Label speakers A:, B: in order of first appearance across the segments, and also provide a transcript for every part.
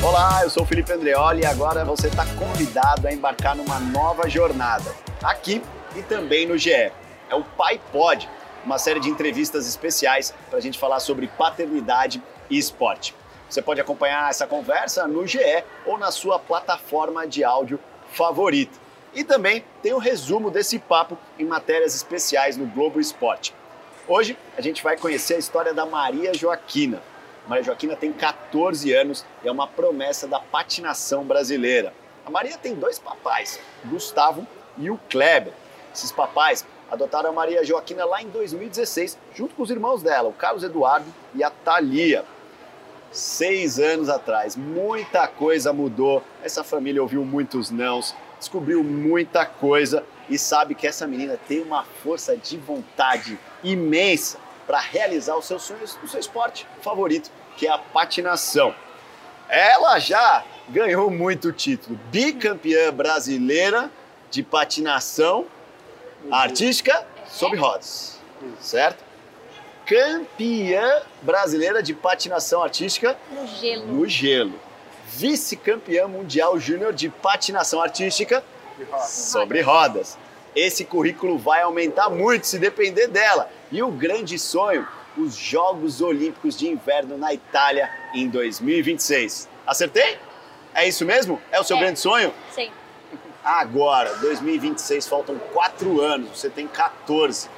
A: Olá, eu sou o Felipe Andreoli e agora você está convidado a embarcar numa nova jornada, aqui e também no GE. É o Pai Pod, uma série de entrevistas especiais para a gente falar sobre paternidade e esporte. Você pode acompanhar essa conversa no GE ou na sua plataforma de áudio favorita. E também tem o um resumo desse papo em matérias especiais no Globo Esporte. Hoje a gente vai conhecer a história da Maria Joaquina. Maria Joaquina tem 14 anos e é uma promessa da patinação brasileira. A Maria tem dois papais, Gustavo e o Kleber. Esses papais adotaram a Maria Joaquina lá em 2016, junto com os irmãos dela, o Carlos Eduardo e a Thalia. Seis anos atrás, muita coisa mudou. Essa família ouviu muitos nãos, descobriu muita coisa e sabe que essa menina tem uma força de vontade imensa para realizar os seus sonhos no seu esporte favorito, que é a patinação. Ela já ganhou muito título, bicampeã brasileira de patinação artística sobre rodas, certo? Campeã brasileira de patinação artística
B: no gelo.
A: No gelo. Vice-campeã mundial júnior de patinação artística sobre rodas. Esse currículo vai aumentar muito se depender dela. E o grande sonho, os Jogos Olímpicos de Inverno na Itália em 2026. Acertei? É isso mesmo? É o seu
B: É.
A: grande sonho?
B: Sim.
A: Agora, 2026, faltam quatro anos, você tem 14.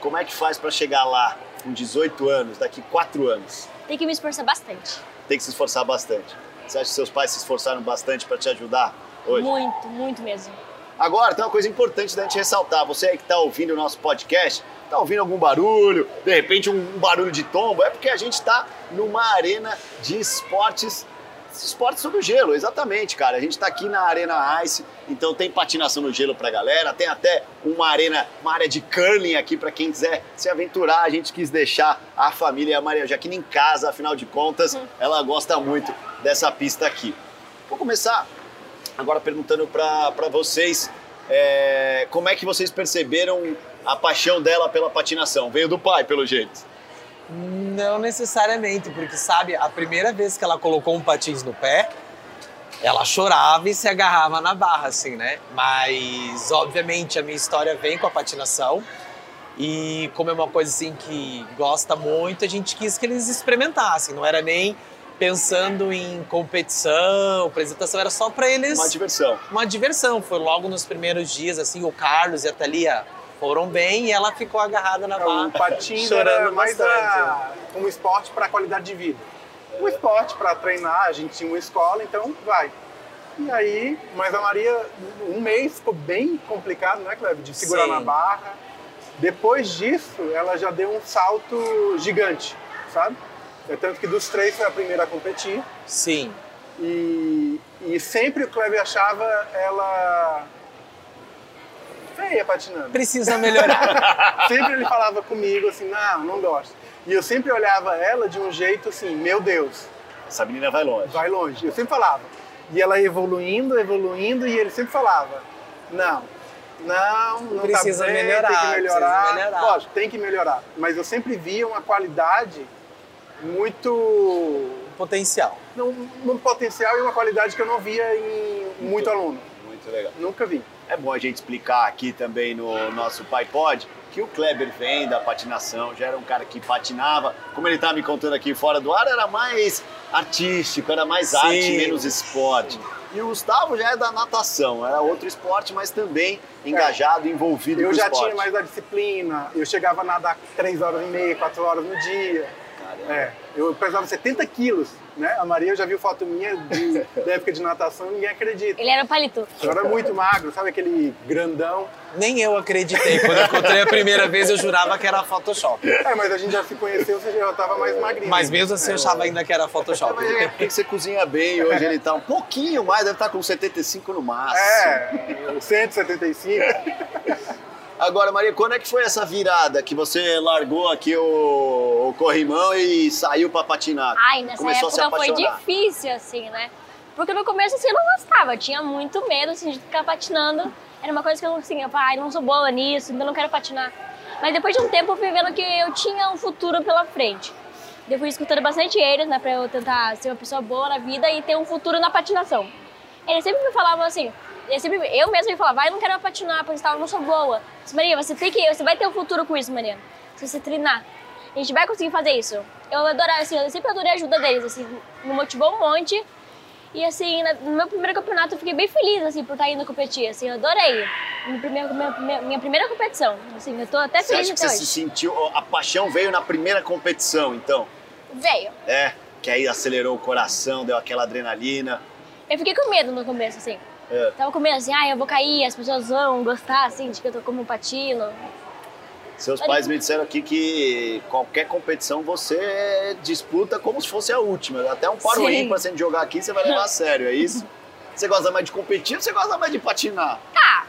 A: Como é que faz para chegar lá com 18 anos, daqui quatro anos?
B: Tem que me esforçar bastante.
A: Tem que se esforçar bastante. Você acha que seus pais se esforçaram bastante para te ajudar hoje?
B: Muito, muito mesmo.
A: Agora, tem uma coisa importante da gente ressaltar. Você aí que está ouvindo o nosso podcast, está ouvindo algum barulho, de repente um barulho de tombo, é porque a gente está numa arena de esportes, esportes sobre o gelo, exatamente, cara. A gente está aqui na Arena Ice, então tem patinação no gelo pra galera, tem até uma arena, uma área de curling aqui para quem quiser se aventurar. A gente quis deixar a família e a Maria Joaquina em casa, afinal de contas, ela gosta muito dessa pista aqui. Vou começar agora perguntando para vocês é, como é que vocês perceberam a paixão dela pela patinação? Veio do pai, pelo jeito.
C: Não necessariamente, porque sabe, a primeira vez que ela colocou um patins no pé, ela chorava e se agarrava na barra, assim, né? Mas, obviamente, a minha história vem com a patinação. E como é uma coisa assim que gosta muito, a gente quis que eles experimentassem. Não era nem pensando em competição, apresentação, era só para eles
A: Uma diversão.
C: uma diversão. Foi logo nos primeiros dias, assim, o Carlos e a Thalia foram bem e ela ficou agarrada na barra,
D: O patins
C: chorando
D: era mais
C: bastante.
D: a, um esporte para qualidade de vida. Um esporte para treinar, a gente tinha uma escola, então vai. E aí, mas a Maria, um mês ficou bem complicado, né, Cleber? De segurar
C: Sim.
D: na barra. Depois disso, ela já deu um salto gigante, sabe? É tanto que dos três foi a primeira a competir.
C: Sim.
D: E, e sempre o Kleber achava ela feia patinando.
C: Precisa melhorar.
D: Sempre ele falava comigo assim, não, não gosto. E eu sempre olhava ela de um jeito assim, meu Deus,
A: Essa menina vai longe.
D: vai longe. Eu sempre falava. E ela evoluindo, evoluindo, e ele sempre falava, não, não, não
C: Precisa
D: tá bem,
C: melhorar,
D: tem que melhorar.
C: precisa melhorar.
D: Lógico, tem que melhorar. Mas eu sempre via uma qualidade muito...
C: Potencial.
D: Um, um potencial e uma qualidade que eu não via em muito aluno.
A: Muito legal.
D: Nunca vi.
A: É bom a gente explicar aqui também no nosso Pai Pod que o Kleber vem da patinação, já era um cara que patinava. Como ele estava me contando aqui fora do ar, era mais artístico, era mais
C: Sim.
A: arte, menos esporte. E o Gustavo já é da natação, era outro esporte, mas também engajado, envolvido
D: Eu
A: com o
D: já
A: esporte.
D: tinha mais a disciplina, eu chegava a nadar três horas e meia, quatro horas no dia. É, eu pesava 70 quilos, né? A Maria já viu foto minha de, da época de natação, ninguém acredita.
B: Ele era palito.
D: Eu era muito magro, sabe aquele grandão?
C: Nem eu acreditei. Quando eu encontrei a primeira vez, eu jurava que era Photoshop.
D: É, mas a gente já se conheceu, você já tava mais magrinho.
C: Mas mesmo assim, eu achava ainda que era Photoshop.
A: É porque você cozinha bem, hoje ele tá um pouquinho mais, deve estar com 75 no máximo.
D: É, 175.
A: Agora, Maria, quando é que foi essa virada que você largou aqui o, o corrimão e saiu pra patinar?
B: Ai, nessa
A: Começou
B: época foi difícil, assim, né? Porque no começo, assim, eu não gostava. Eu tinha muito medo, assim, de ficar patinando. Era uma coisa que eu, assim, eu falava, ai, não sou boa nisso, então não quero patinar. Mas depois de um tempo, eu fui vendo que eu tinha um futuro pela frente. Eu fui escutando bastante eles, né, pra eu tentar ser uma pessoa boa na vida e ter um futuro na patinação. Eles sempre me falavam assim, eles sempre, eu mesma me falava, vai, eu não quero patinar, porque eu não sou boa. Eu disse, Maria, você tem que, você vai ter um futuro com isso, Maria. Se você treinar, a gente vai conseguir fazer isso. Eu adorava, assim, eu sempre adorei a ajuda deles, assim, me motivou um monte. E assim, no meu primeiro campeonato eu fiquei bem feliz, assim, por estar indo competir, assim, eu adorei. Minha primeira, minha, minha- primeira competição, assim, eu tô até
A: Você
B: feliz
A: acha que você se
B: hoje.
A: sentiu. A paixão veio na primeira competição, então?
B: Veio.
A: É, que aí acelerou o coração, deu aquela adrenalina.
B: Eu fiquei com medo no começo, assim.
A: É.
B: Tava com medo, assim, ah, eu vou cair, as pessoas vão gostar, assim, de que eu tô como um patino.
A: Seus
B: Mas
A: pais
B: eu-
A: me disseram aqui que qualquer competição você disputa como se fosse a última. Até um paro ímpar sem jogar aqui você vai levar a sério, é isso? Você gosta mais de competir ou você gosta mais de patinar?
B: Tá.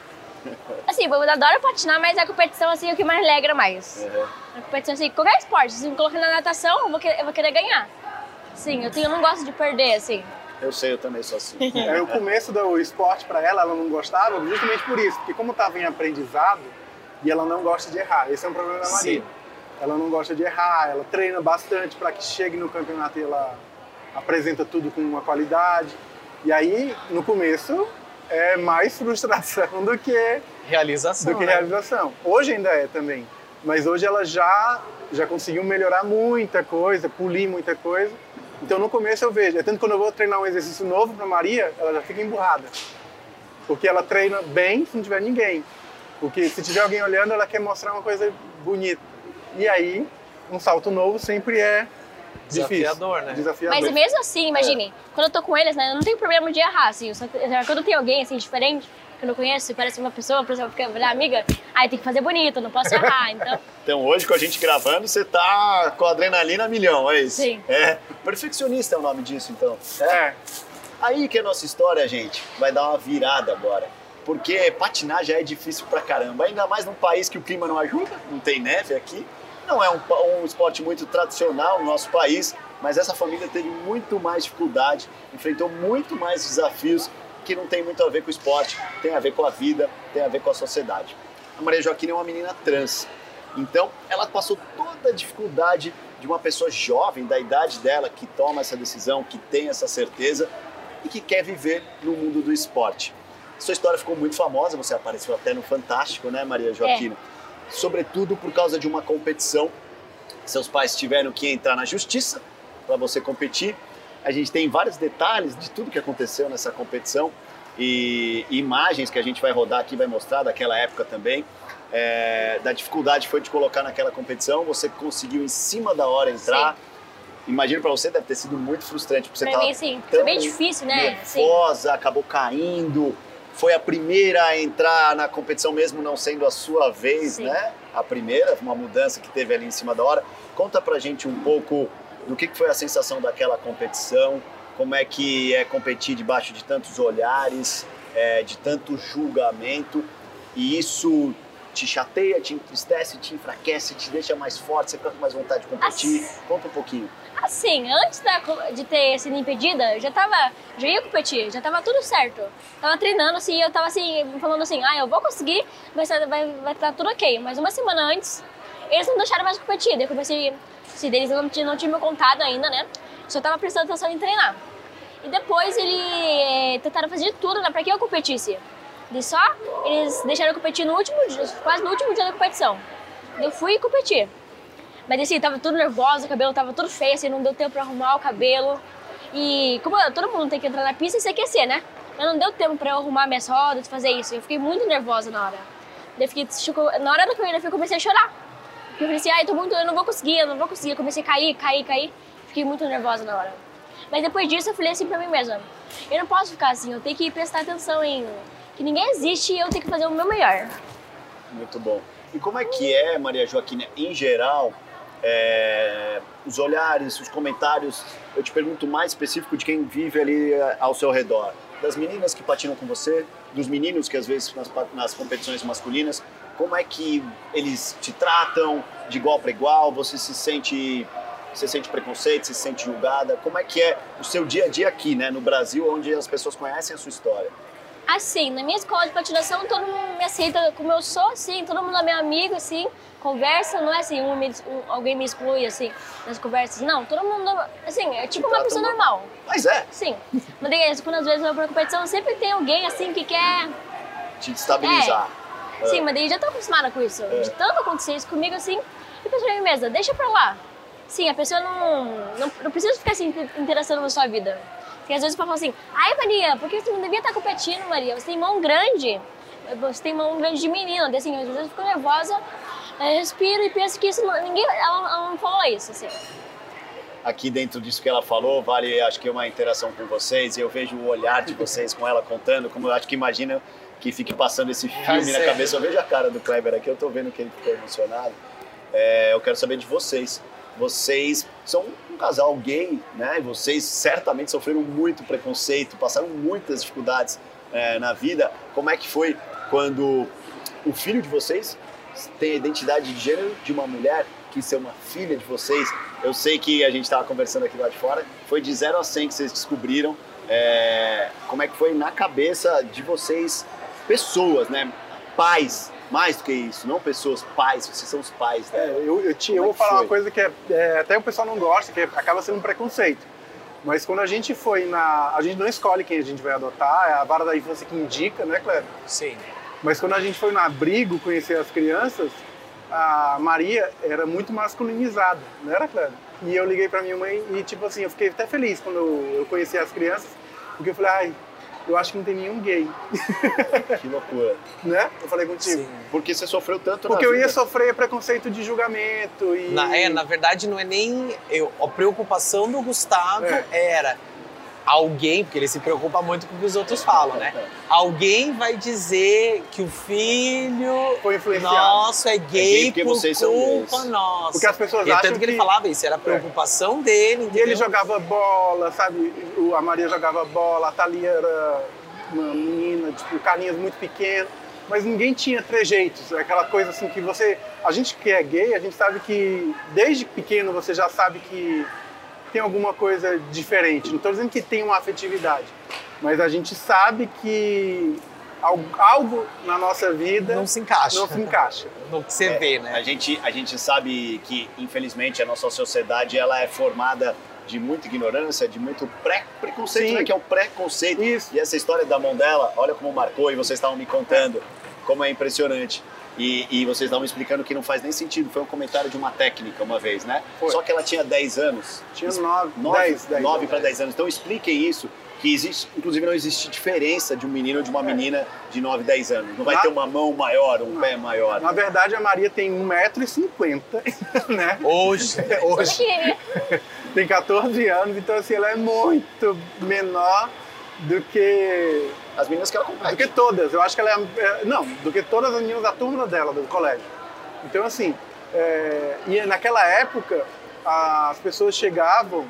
B: Assim, eu adoro patinar, mas a competição, assim, é o que mais alegra mais.
A: É.
B: A competição, assim, qualquer esporte, se me colocar na natação, eu vou, querer, eu vou querer ganhar. Sim, eu, tenho, eu não gosto de perder, assim.
A: Eu sei, eu também sou assim.
D: Aí o começo do esporte para ela, ela não gostava justamente por isso, porque como estava em aprendizado e ela não gosta de errar, esse é um problema da Maria.
A: Sim.
D: Ela não gosta de errar, ela treina bastante para que chegue no campeonato e ela apresenta tudo com uma qualidade. E aí, no começo, é mais frustração do que
C: Realização.
D: do que
C: né?
D: realização. Hoje ainda é também, mas hoje ela já já conseguiu melhorar muita coisa, polir muita coisa. Então no começo eu vejo, é tanto que quando eu vou treinar um exercício novo para Maria, ela já fica emburrada. Porque ela treina bem se não tiver ninguém. Porque se tiver alguém olhando, ela quer mostrar uma coisa bonita. E aí, um salto novo sempre é difícil.
C: Desafiador, né?
D: Desafiador.
B: Mas mesmo assim, imagine, quando eu tô com eles, né, eu não tenho problema de errar, assim. Só quando tem alguém, assim, diferente, que eu não conheço, parece uma pessoa, por exemplo, fica virar amiga, aí tem que fazer bonito, não posso errar, então...
A: Então hoje com a gente gravando, você tá com a adrenalina a milhão, é isso?
B: Sim.
A: É. Perfeccionista é o nome disso, então.
D: É,
A: Aí que a nossa história, gente, vai dar uma virada agora. Porque patinar já é difícil pra caramba, ainda mais num país que o clima não ajuda, não tem neve aqui. Não é um, um esporte muito tradicional no nosso país, mas essa família teve muito mais dificuldade, enfrentou muito mais desafios que não tem muito a ver com o esporte, tem a ver com a vida, tem a ver com a sociedade. A Maria Joaquina é uma menina trans, então ela passou toda a dificuldade de uma pessoa jovem, da idade dela, que toma essa decisão, que tem essa certeza e que quer viver no mundo do esporte. Sua história ficou muito famosa, você apareceu até no Fantástico, né, Maria Joaquina? Sobretudo por causa de uma competição. Seus pais tiveram que entrar na justiça para você competir. A gente tem vários detalhes de tudo que aconteceu nessa competição e imagens que a gente vai rodar aqui vai mostrar daquela época também. É, da dificuldade foi de colocar naquela competição, você conseguiu em cima da hora entrar. Imagino para você deve ter sido muito frustrante, porque você
B: Pra mim, sim, foi bem difícil, né? Sim.
A: nervosa, acabou caindo. Foi a primeira a entrar na competição mesmo não sendo a sua vez,
B: Sim.
A: né? A primeira, uma mudança que teve ali em cima da hora. Conta pra gente um pouco do que foi a sensação daquela competição, como é que é competir debaixo de tantos olhares, é, de tanto julgamento, e isso te chateia, te entristece, te enfraquece, te deixa mais forte, você fica com mais vontade de competir.
B: Assim-
A: Conta um pouquinho.
B: Assim, antes da de ter sido impedida, eu já tava, já ia competir, já tava tudo certo. Tava treinando, assim, eu tava assim, falando assim, ah, eu vou conseguir, vai estar vai, vai tá tudo ok. Mas uma semana antes, eles não deixaram mais competir. Daí eu comecei, se eles não, tinham- não tinham me contado ainda, né? Só tava prestando atenção em treinar. E depois eles tentaram fazer de tudo, né, pra que eu competisse. De só, eles deixaram eu competir no último dia, quase no último dia da competição. Eu fui competir. Mas assim, tava tudo nervosa, o cabelo tava tudo feio, assim, não deu tempo pra arrumar o cabelo. E como todo mundo tem que entrar na pista e se aquecer, né? Mas não deu tempo pra eu arrumar minhas rodas, fazer isso. Eu fiquei muito nervosa na hora. Eu fiquei, na hora da corrida eu comecei a chorar. Porque eu falei assim, ai, tô muito, eu não vou conseguir, eu não vou conseguir. Eu comecei a cair, cair, cair. Fiquei muito nervosa na hora. Mas depois disso eu falei assim pra mim mesma, eu não posso ficar assim, eu tenho que prestar atenção em que ninguém existe e eu tenho que fazer o meu melhor.
A: Muito bom. E como é que é, Maria Joaquina, em geral, é, os olhares, os comentários, eu te pergunto mais específico de quem vive ali é, ao seu redor. Das meninas que patinam com você, dos meninos que às vezes nas, nas competições masculinas, como é que eles te tratam de igual para igual? Você se sente, você sente preconceito, se sente julgada? Como é que é o seu dia a dia aqui, né, no Brasil, onde as pessoas conhecem a sua história?
B: Assim, na minha escola de patinação, todo mundo me aceita como eu sou, assim, todo mundo é meu amigo, assim, conversa, não é assim, um um- alguém me exclui, assim, nas conversas. Não, todo mundo, assim, é tipo uma
A: Trata
B: pessoa normal.
A: Mas é,
B: Sim. Mas quando às vezes eu vou pra competição, sempre tem alguém, assim, que quer...
A: te destabilizar.
B: Sim, mas daí já tô acostumada com isso. De tanto acontecer isso comigo, assim, eu penso pra mim mesma, deixa pra lá. Sim, a pessoa não, não, não precisa ficar inter- interessando na sua vida. Porque às vezes fala assim, ai Maria, por que você não devia estar competindo, Maria? Você tem mão grande. Você tem mão grande de menina. Assim, às vezes eu fico nervosa, eu respiro e penso que isso ninguém, ela, ela não falou isso, assim.
A: aqui dentro disso que ela falou, vale acho que uma interação com vocês. Eu vejo o olhar de vocês com ela contando, como eu acho que imagina que fique passando esse filme na
C: sei.
A: cabeça. Eu vejo a cara do Kleber aqui, eu tô vendo que ele ficou emocionado. É, eu quero saber de vocês. Vocês são um casal gay, né? E vocês certamente sofreram muito preconceito, passaram muitas dificuldades é, na vida. Como é que foi quando o filho de vocês tem a identidade de gênero de uma mulher que ser uma filha de vocês? Eu sei que a gente estava conversando aqui lá de fora, foi de 0 a 100 que vocês descobriram. É, como é que foi na cabeça de vocês, pessoas, né? Pais, mais do que isso, não pessoas, pais, vocês são os pais
D: É,
A: dela.
D: eu, eu, te- eu
A: é
D: vou falar
A: foi?
D: uma coisa que é, é, até o pessoal não gosta, que acaba sendo um preconceito. Mas quando a gente foi na. A gente não escolhe quem a gente vai adotar, é a vara da infância que indica, né, Cleber?
C: Sim.
D: Mas quando a gente foi no abrigo conhecer as crianças, a Maria era muito masculinizada, não era, Cleber? E eu liguei pra minha mãe e, tipo assim, eu fiquei até feliz quando eu, eu conheci as crianças, porque eu falei, ai, eu acho que não tem nenhum gay,
A: Que loucura.
D: né? Eu falei contigo.
C: Sim.
A: Porque você sofreu tanto
D: Porque
A: na
D: eu ia
A: vida.
D: sofrer preconceito de julgamento e...
C: Na, é, na verdade, não é nem. Eu, a preocupação do Gustavo
D: É.
C: era alguém, porque ele se preocupa muito com o que os outros falam, né? Alguém vai dizer que o filho
D: Foi influenciado.
C: nosso é gay,
A: gay porque
C: por
A: vocês são
C: culpa nossa.
D: Porque as pessoas
C: e é
D: acham
C: tanto que ele
D: que-
C: falava isso, era a preocupação dele,
D: E
C: entendeu?
D: ele jogava bola, sabe? A Maria jogava bola, a Thalia era uma menina, tipo, Carlinhos muito pequeno. Mas ninguém tinha trejeitos, é aquela coisa assim que você... A gente que é gay, a gente sabe que desde pequeno você já sabe que tem alguma coisa diferente. Não estou dizendo que tem uma afetividade, mas a gente sabe que al- algo na nossa vida
C: Não se encaixa.
D: não se encaixa.
C: No que você vê, né?
A: A gente, a gente sabe que, infelizmente, a nossa sociedade ela é formada de muita ignorância, de muito pré preconceito,
D: Sim.
A: né? Que é o preconceito.
D: Isso.
A: E essa história da mão dela, olha como marcou e vocês estavam me contando, como é impressionante. E, e vocês estavam me explicando que não faz nem sentido. Foi um comentário de uma técnica uma vez, né?
D: Foi.
A: Só que ela tinha 10 anos.
D: Tinha nove,
A: 9,
D: dez, dez
A: 9
D: anos.
A: para 10 anos. Então expliquem isso, que existe, inclusive não existe diferença de um menino ou de uma menina de 9, 10 anos. Não vai
D: É. Na-
A: ter uma mão maior, um pé maior.
D: Na verdade, a Maria tem 1,50m, né?
C: Hoje.
D: Hoje. Tem 14 anos, então assim, ela é muito menor do que,
A: As meninas que ela
D: do que
A: compete.
D: todas. Eu acho que ela é, é- Não, do que todas as meninas da turma dela, do colégio. Então, assim, é, e naquela época, as pessoas chegavam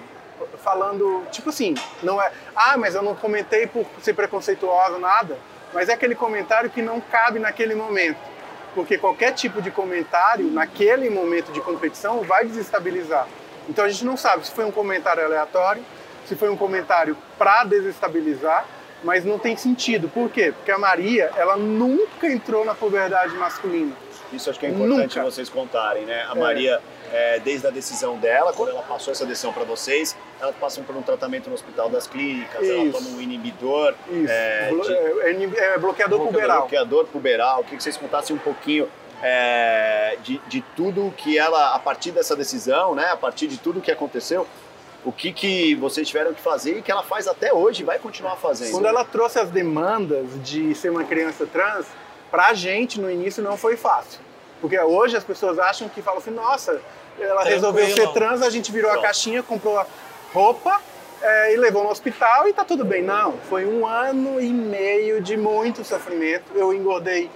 D: falando, tipo assim, não é. Ah, mas eu não comentei por ser preconceituosa, nada. Mas é aquele comentário que não cabe naquele momento. Porque qualquer tipo de comentário, naquele momento de competição, vai desestabilizar. Então a gente não sabe se foi um comentário aleatório, se foi um comentário para desestabilizar, mas não tem sentido. Por quê? Porque a Maria, ela nunca entrou na puberdade masculina.
A: Isso acho que é importante
D: Nunca.
A: vocês contarem, né? A
D: É.
A: Maria, é, desde a decisão dela, quando ela passou essa decisão para vocês, ela passou por um tratamento no Hospital das Clínicas, ela
D: Isso.
A: toma um inibidor,
D: Isso.
A: É,
D: Blo-
A: de-
D: é, é bloqueador puberal.
A: bloqueador puberal. Queria que vocês contassem um pouquinho é, de, de tudo que ela, a partir dessa decisão, né? A partir de tudo que aconteceu, o que, que vocês tiveram que fazer e que ela faz até hoje e vai continuar fazendo.
D: Quando ela trouxe as demandas de ser uma criança trans, pra gente no início não foi fácil. Porque hoje as pessoas acham que falam assim, nossa, ela
C: Tranquilo.
D: resolveu ser trans, a gente virou a caixinha, comprou a roupa é, e levou no hospital e tá tudo bem. Não, foi um ano e meio de muito sofrimento. Eu engordei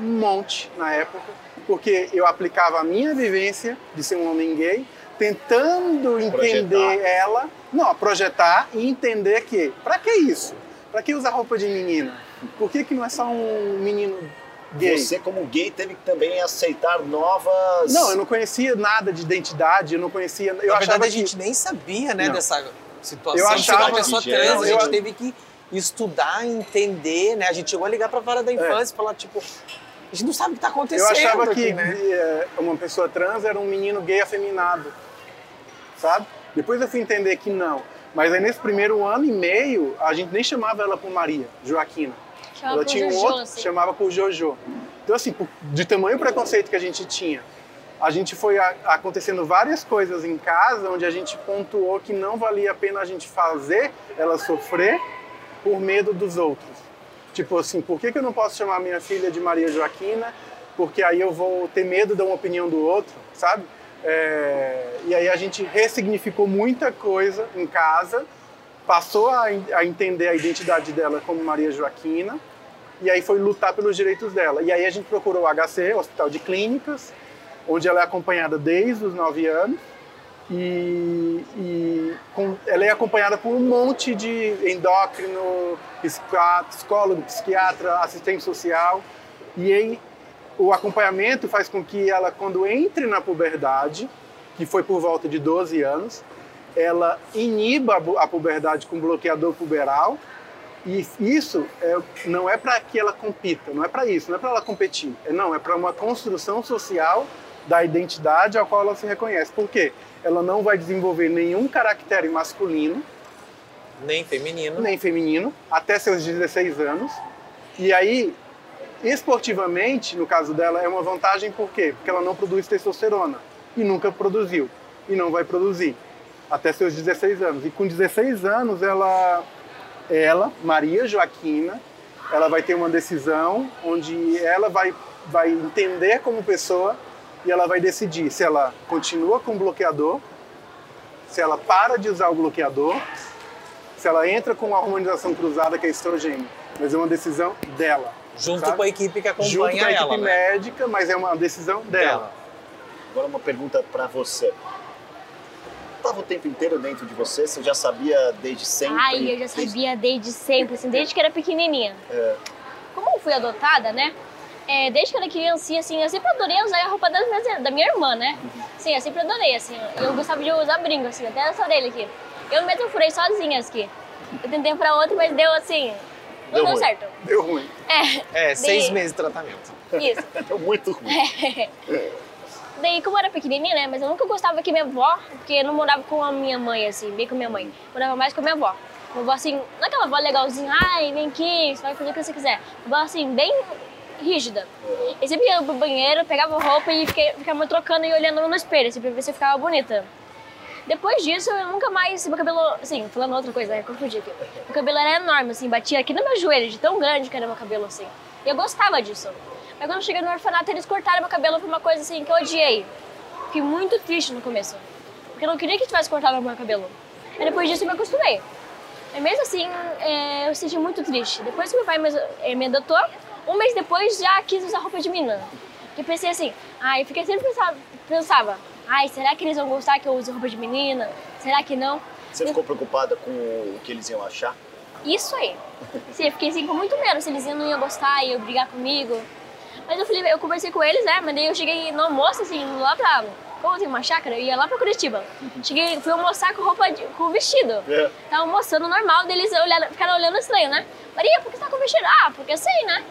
D: um monte na época, porque eu aplicava a minha vivência de ser um homem gay, tentando entender
A: Projetar.
D: ela, não, projetar e entender que, pra que isso? Pra que usar roupa de menina? Por que, que não é só um menino gay?
A: Você, como gay, teve que também aceitar novas.
D: Não, eu não conhecia nada de identidade, eu não conhecia. Eu
C: Na
D: achava
C: verdade, a
D: que-
C: gente nem sabia, né,
D: Não.
C: dessa situação.
D: Eu
C: ser
D: achava
C: uma pessoa
A: que
C: trans, a gente
D: eu-
C: teve que estudar, entender, né? A gente chegou a ligar pra vara da infância e falar, tipo, a gente não sabe o que tá
D: É. Eu
C: acontecendo
D: achava
C: aqui,
D: que
C: né?
D: uma pessoa trans era um menino gay afeminado, sabe? Depois eu fui entender que não. Mas aí nesse primeiro ano e meio, a gente nem chamava ela por Maria, Joaquina.
B: Chama
D: ela tinha um
B: Jojo,
D: outro,
B: assim.
D: chamava por Jojo. Então assim, de tamanho preconceito que a gente tinha, a gente foi acontecendo várias coisas em casa onde a gente pontuou que não valia a pena a gente fazer ela sofrer por medo dos outros. Tipo assim, por que, que eu não posso chamar minha filha de Maria Joaquina? Porque aí eu vou ter medo da uma opinião do outro, sabe? É, e aí a gente ressignificou muita coisa em casa, passou a, a entender a identidade dela como Maria Joaquina, e aí foi lutar pelos direitos dela. E aí a gente procurou o HC, Hospital de Clínicas, onde ela é acompanhada desde os 9 anos, e, e com- ela é acompanhada por um monte de endócrino, psicólogo, psiquiatra, assistente social. E aí o acompanhamento faz com que ela, quando entre na puberdade, que foi por volta de 12 anos, ela iniba a puberdade com bloqueador puberal. E isso é- não é para que ela compita, não é para isso, não é para ela competir. É, não, é para uma construção social da identidade ao qual ela se reconhece. Por quê? Ela não vai desenvolver nenhum caractere masculino,
C: Nem feminino.
D: nem feminino, até seus 16 anos. E aí, esportivamente, no caso dela, é uma vantagem por quê? Porque ela não produz testosterona. E nunca produziu. E não vai produzir. Até seus 16 anos. E com 16 anos, ela, ela Maria Joaquina, ela vai ter uma decisão onde ela vai, vai entender como pessoa e ela vai decidir se ela continua com o bloqueador, se ela para de usar o bloqueador, se ela entra com a hormonização cruzada, que é estrogênio. Mas é uma decisão dela.
C: Junto
D: sabe?
C: com a equipe que acompanha
D: Junto com a
C: ela,
D: equipe
C: né?
D: médica, mas é uma decisão dela.
A: Agora uma pergunta pra você. Tava o tempo inteiro dentro de você? Você já sabia desde sempre?
B: Ai, eu já sabia desde sempre, assim, desde que era pequenininha.
A: É.
B: Como eu fui adotada, né? É, desde que eu era criancinha, assim, eu sempre adorei usar a roupa das minhas- da minha irmã, né? Sim, eu sempre adorei, assim. Eu gostava de usar brinco, assim, até essa orelha aqui. Eu mesmo furei sozinha aqui. Eu tentei pra outra, mas deu assim. Não
A: Deu
B: deu, certo.
D: Deu ruim.
B: É,
C: É, seis
B: De-
C: meses de tratamento.
B: isso.
A: Deu muito ruim.
B: Daí, como eu era pequenininha, né? Mas eu nunca gostava que minha avó, porque eu não morava com a minha mãe, assim, bem com a minha mãe. Morava mais com a minha avó. Minha avó, assim, não é aquela avó legalzinha, ai, vem aqui, você vai fazer o que você quiser. Minha avó, assim, bem rígida. Eu sempre ia pro banheiro, pegava roupa e fiquei, ficava trocando e olhando no espelho, assim, pra ver se eu ficava bonita. Depois disso, eu nunca mais. Meu cabelo. Assim, falando outra coisa, né? Confundi aqui. Meu cabelo era enorme, assim, batia aqui no meu joelho, de tão grande que era meu cabelo, assim. E eu gostava disso. Mas quando eu cheguei no orfanato, eles cortaram meu cabelo, foi uma coisa assim que eu odiei. Fiquei muito triste no começo. Porque eu não queria que tivesse cortado meu cabelo. Aí depois disso eu me acostumei. Mas mesmo assim, é, eu senti muito triste. Depois que meu pai me, eh, me adotou, um mês depois já quis usar roupa de menina. Eu pensei assim, ai, eu fiquei sempre pensava, pensava, ai, será que eles vão gostar que eu use roupa de menina? Será que não?
A: Você ficou preocupada com o que eles iam achar?
B: Isso aí. Sim, eu fiquei assim com muito medo se eles não iam gostar, iam brigar comigo. Mas eu falei, eu conversei com eles, né? Mas daí eu cheguei no almoço, assim, lá pra. Como tem uma chácara, eu ia lá pra Curitiba. Cheguei, fui almoçar com roupa, de, com vestido.
A: É.
B: Tava almoçando normal, daí eles olharam, ficaram olhando estranho, né? Maria, por que você tá com vestido? Ah, porque sei, né?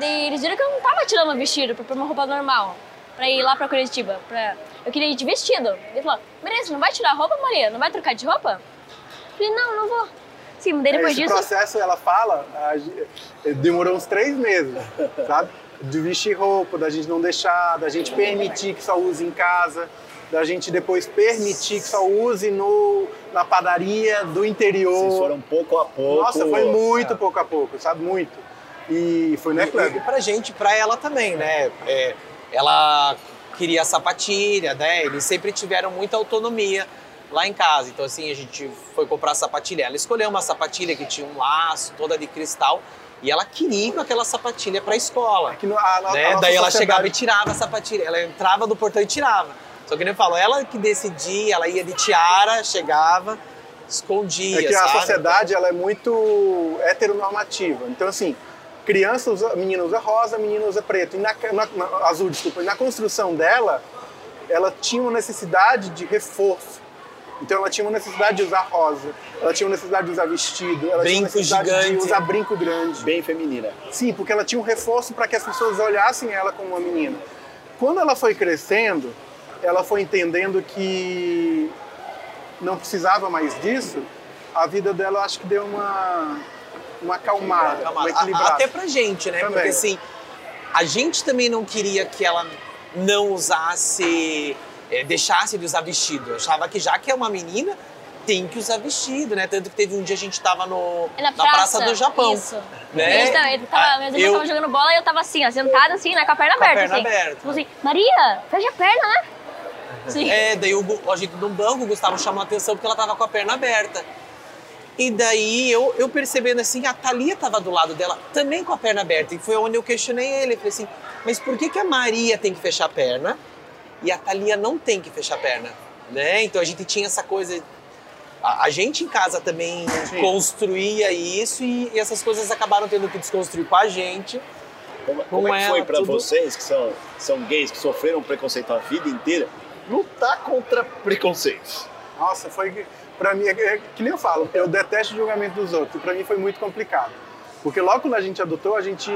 B: Daí eles viram que eu não tava tirando o vestido pra pôr uma roupa normal. Pra ir lá pra Curitiba. Pra... Eu queria ir de vestido. Ele falou, você não vai tirar a roupa, Maria? Não vai trocar de roupa? Eu falei, não, não vou. Sim, daí depois
D: Esse
B: disso...
D: processo, ela fala, demorou uns três meses, sabe? De vestir roupa, da gente não deixar, da gente permitir que só use em casa, da gente depois permitir que só use no, na padaria do interior.
A: Vocês foram pouco a pouco.
D: Nossa, foi muito
C: É.
D: pouco a pouco, sabe? Muito. E foi, né,
C: E, e pra gente, pra ela também, né? É, ela queria sapatilha, né? Eles sempre tiveram muita autonomia lá em casa. Então, assim, a gente foi comprar sapatilha. Ela escolheu uma sapatilha que tinha um laço, toda de cristal. E ela queria com aquela sapatilha para a escola.
D: Que no- a- a-
C: né?
D: a
C: Daí ela chegava e tirava a sapatilha. Ela entrava do portão e tirava. Só que nem eu falo, ela que decidia, ela ia de tiara, chegava, escondia,
D: É que a
C: sabe?
D: sociedade ela é muito heteronormativa. Então, assim, criança usa, menina usa rosa, menina usa preto. E na, na- na- azul, desculpa. E na construção dela, ela tinha uma necessidade de reforço. Então ela tinha uma necessidade de usar rosa, ela tinha uma necessidade de usar vestido, ela tinha uma
C: Brinco
D: necessidade de
C: gigante.
D: usar brinco grande.
A: Bem feminina.
D: Sim, porque ela tinha um reforço para que as pessoas olhassem ela como uma menina. Quando ela foi crescendo, ela foi entendendo que não precisava mais disso. A vida dela, acho que deu uma uma acalmada,
C: Calma,
D: uma
C: a-
D: equilibrada.
C: Até pra gente, né?
D: Também.
C: Porque assim, a gente também não queria que ela não usasse, eh, deixasse de usar vestido. Eu achava que já que é uma menina, tem que usar vestido, né? Tanto que teve um dia a gente tava no,
B: É na
C: Praça,
B: praça,
C: do Japão.
B: isso.
C: Né?
B: Eles também, tava,
C: Ah,
B: meus irmãos
C: eu-
B: estavam jogando bola e eu tava assim, ó, sentada assim, né, com a perna
C: Com a
B: aberta.
C: perna
B: assim.
C: aberta.
B: Tipo assim, Maria, fecha a perna, né? Sim.
C: É, daí o, a gente no banco, o Gustavo chamou a atenção porque ela tava com a perna aberta. E daí eu, eu percebendo assim, a Thalia tava do lado dela também com a perna aberta. E foi onde eu questionei ele. Falei assim, mas por que, que a Maria tem que fechar a perna e a Thalia não tem que fechar a perna? Né? Então a gente tinha essa coisa. A, a gente em casa também
D: Sim.
C: construía isso e, e essas coisas acabaram tendo que desconstruir com a gente.
A: Como, como é que foi pra
C: tudo-
A: vocês, que são, são gays, que sofreram preconceito a vida inteira, lutar contra preconceitos?
D: Nossa, foi para mim, é, é que nem eu falo, eu detesto o julgamento dos outros. E para mim foi muito complicado, porque logo quando a gente adotou, a gente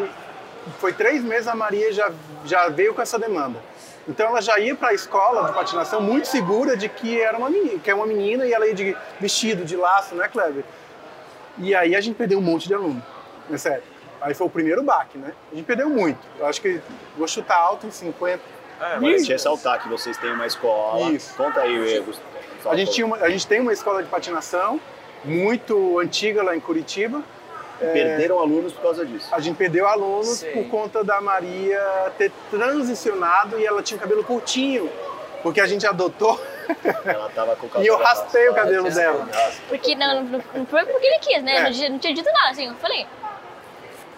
D: foi três meses a Maria já já veio com essa demanda. Então ela já ia para a escola de patinação muito segura de que era uma menina, que é uma menina e ela ia de vestido, de laço, né, Kleber? E aí a gente perdeu um monte de aluno, é sério. Aí foi o primeiro baque, né? A gente perdeu muito. Eu acho que vou chutar alto em 50.
A: É, mas ressaltar que vocês têm uma escola.
D: Isso.
A: Conta aí, Gustavo.
D: A gente, tinha uma- a gente tem uma escola de patinação muito antiga lá em Curitiba.
A: Perderam alunos por causa disso.
D: A gente perdeu alunos
C: Sim.
D: por conta da Maria ter transicionado e ela tinha o cabelo curtinho, porque a gente adotou.
A: Ela tava com o cabelo
D: E eu raspei o cabelo dela.
B: Porque não, não, foi porque ele quis, né?
D: É.
B: Não, tinha- não tinha dito nada, assim, eu falei.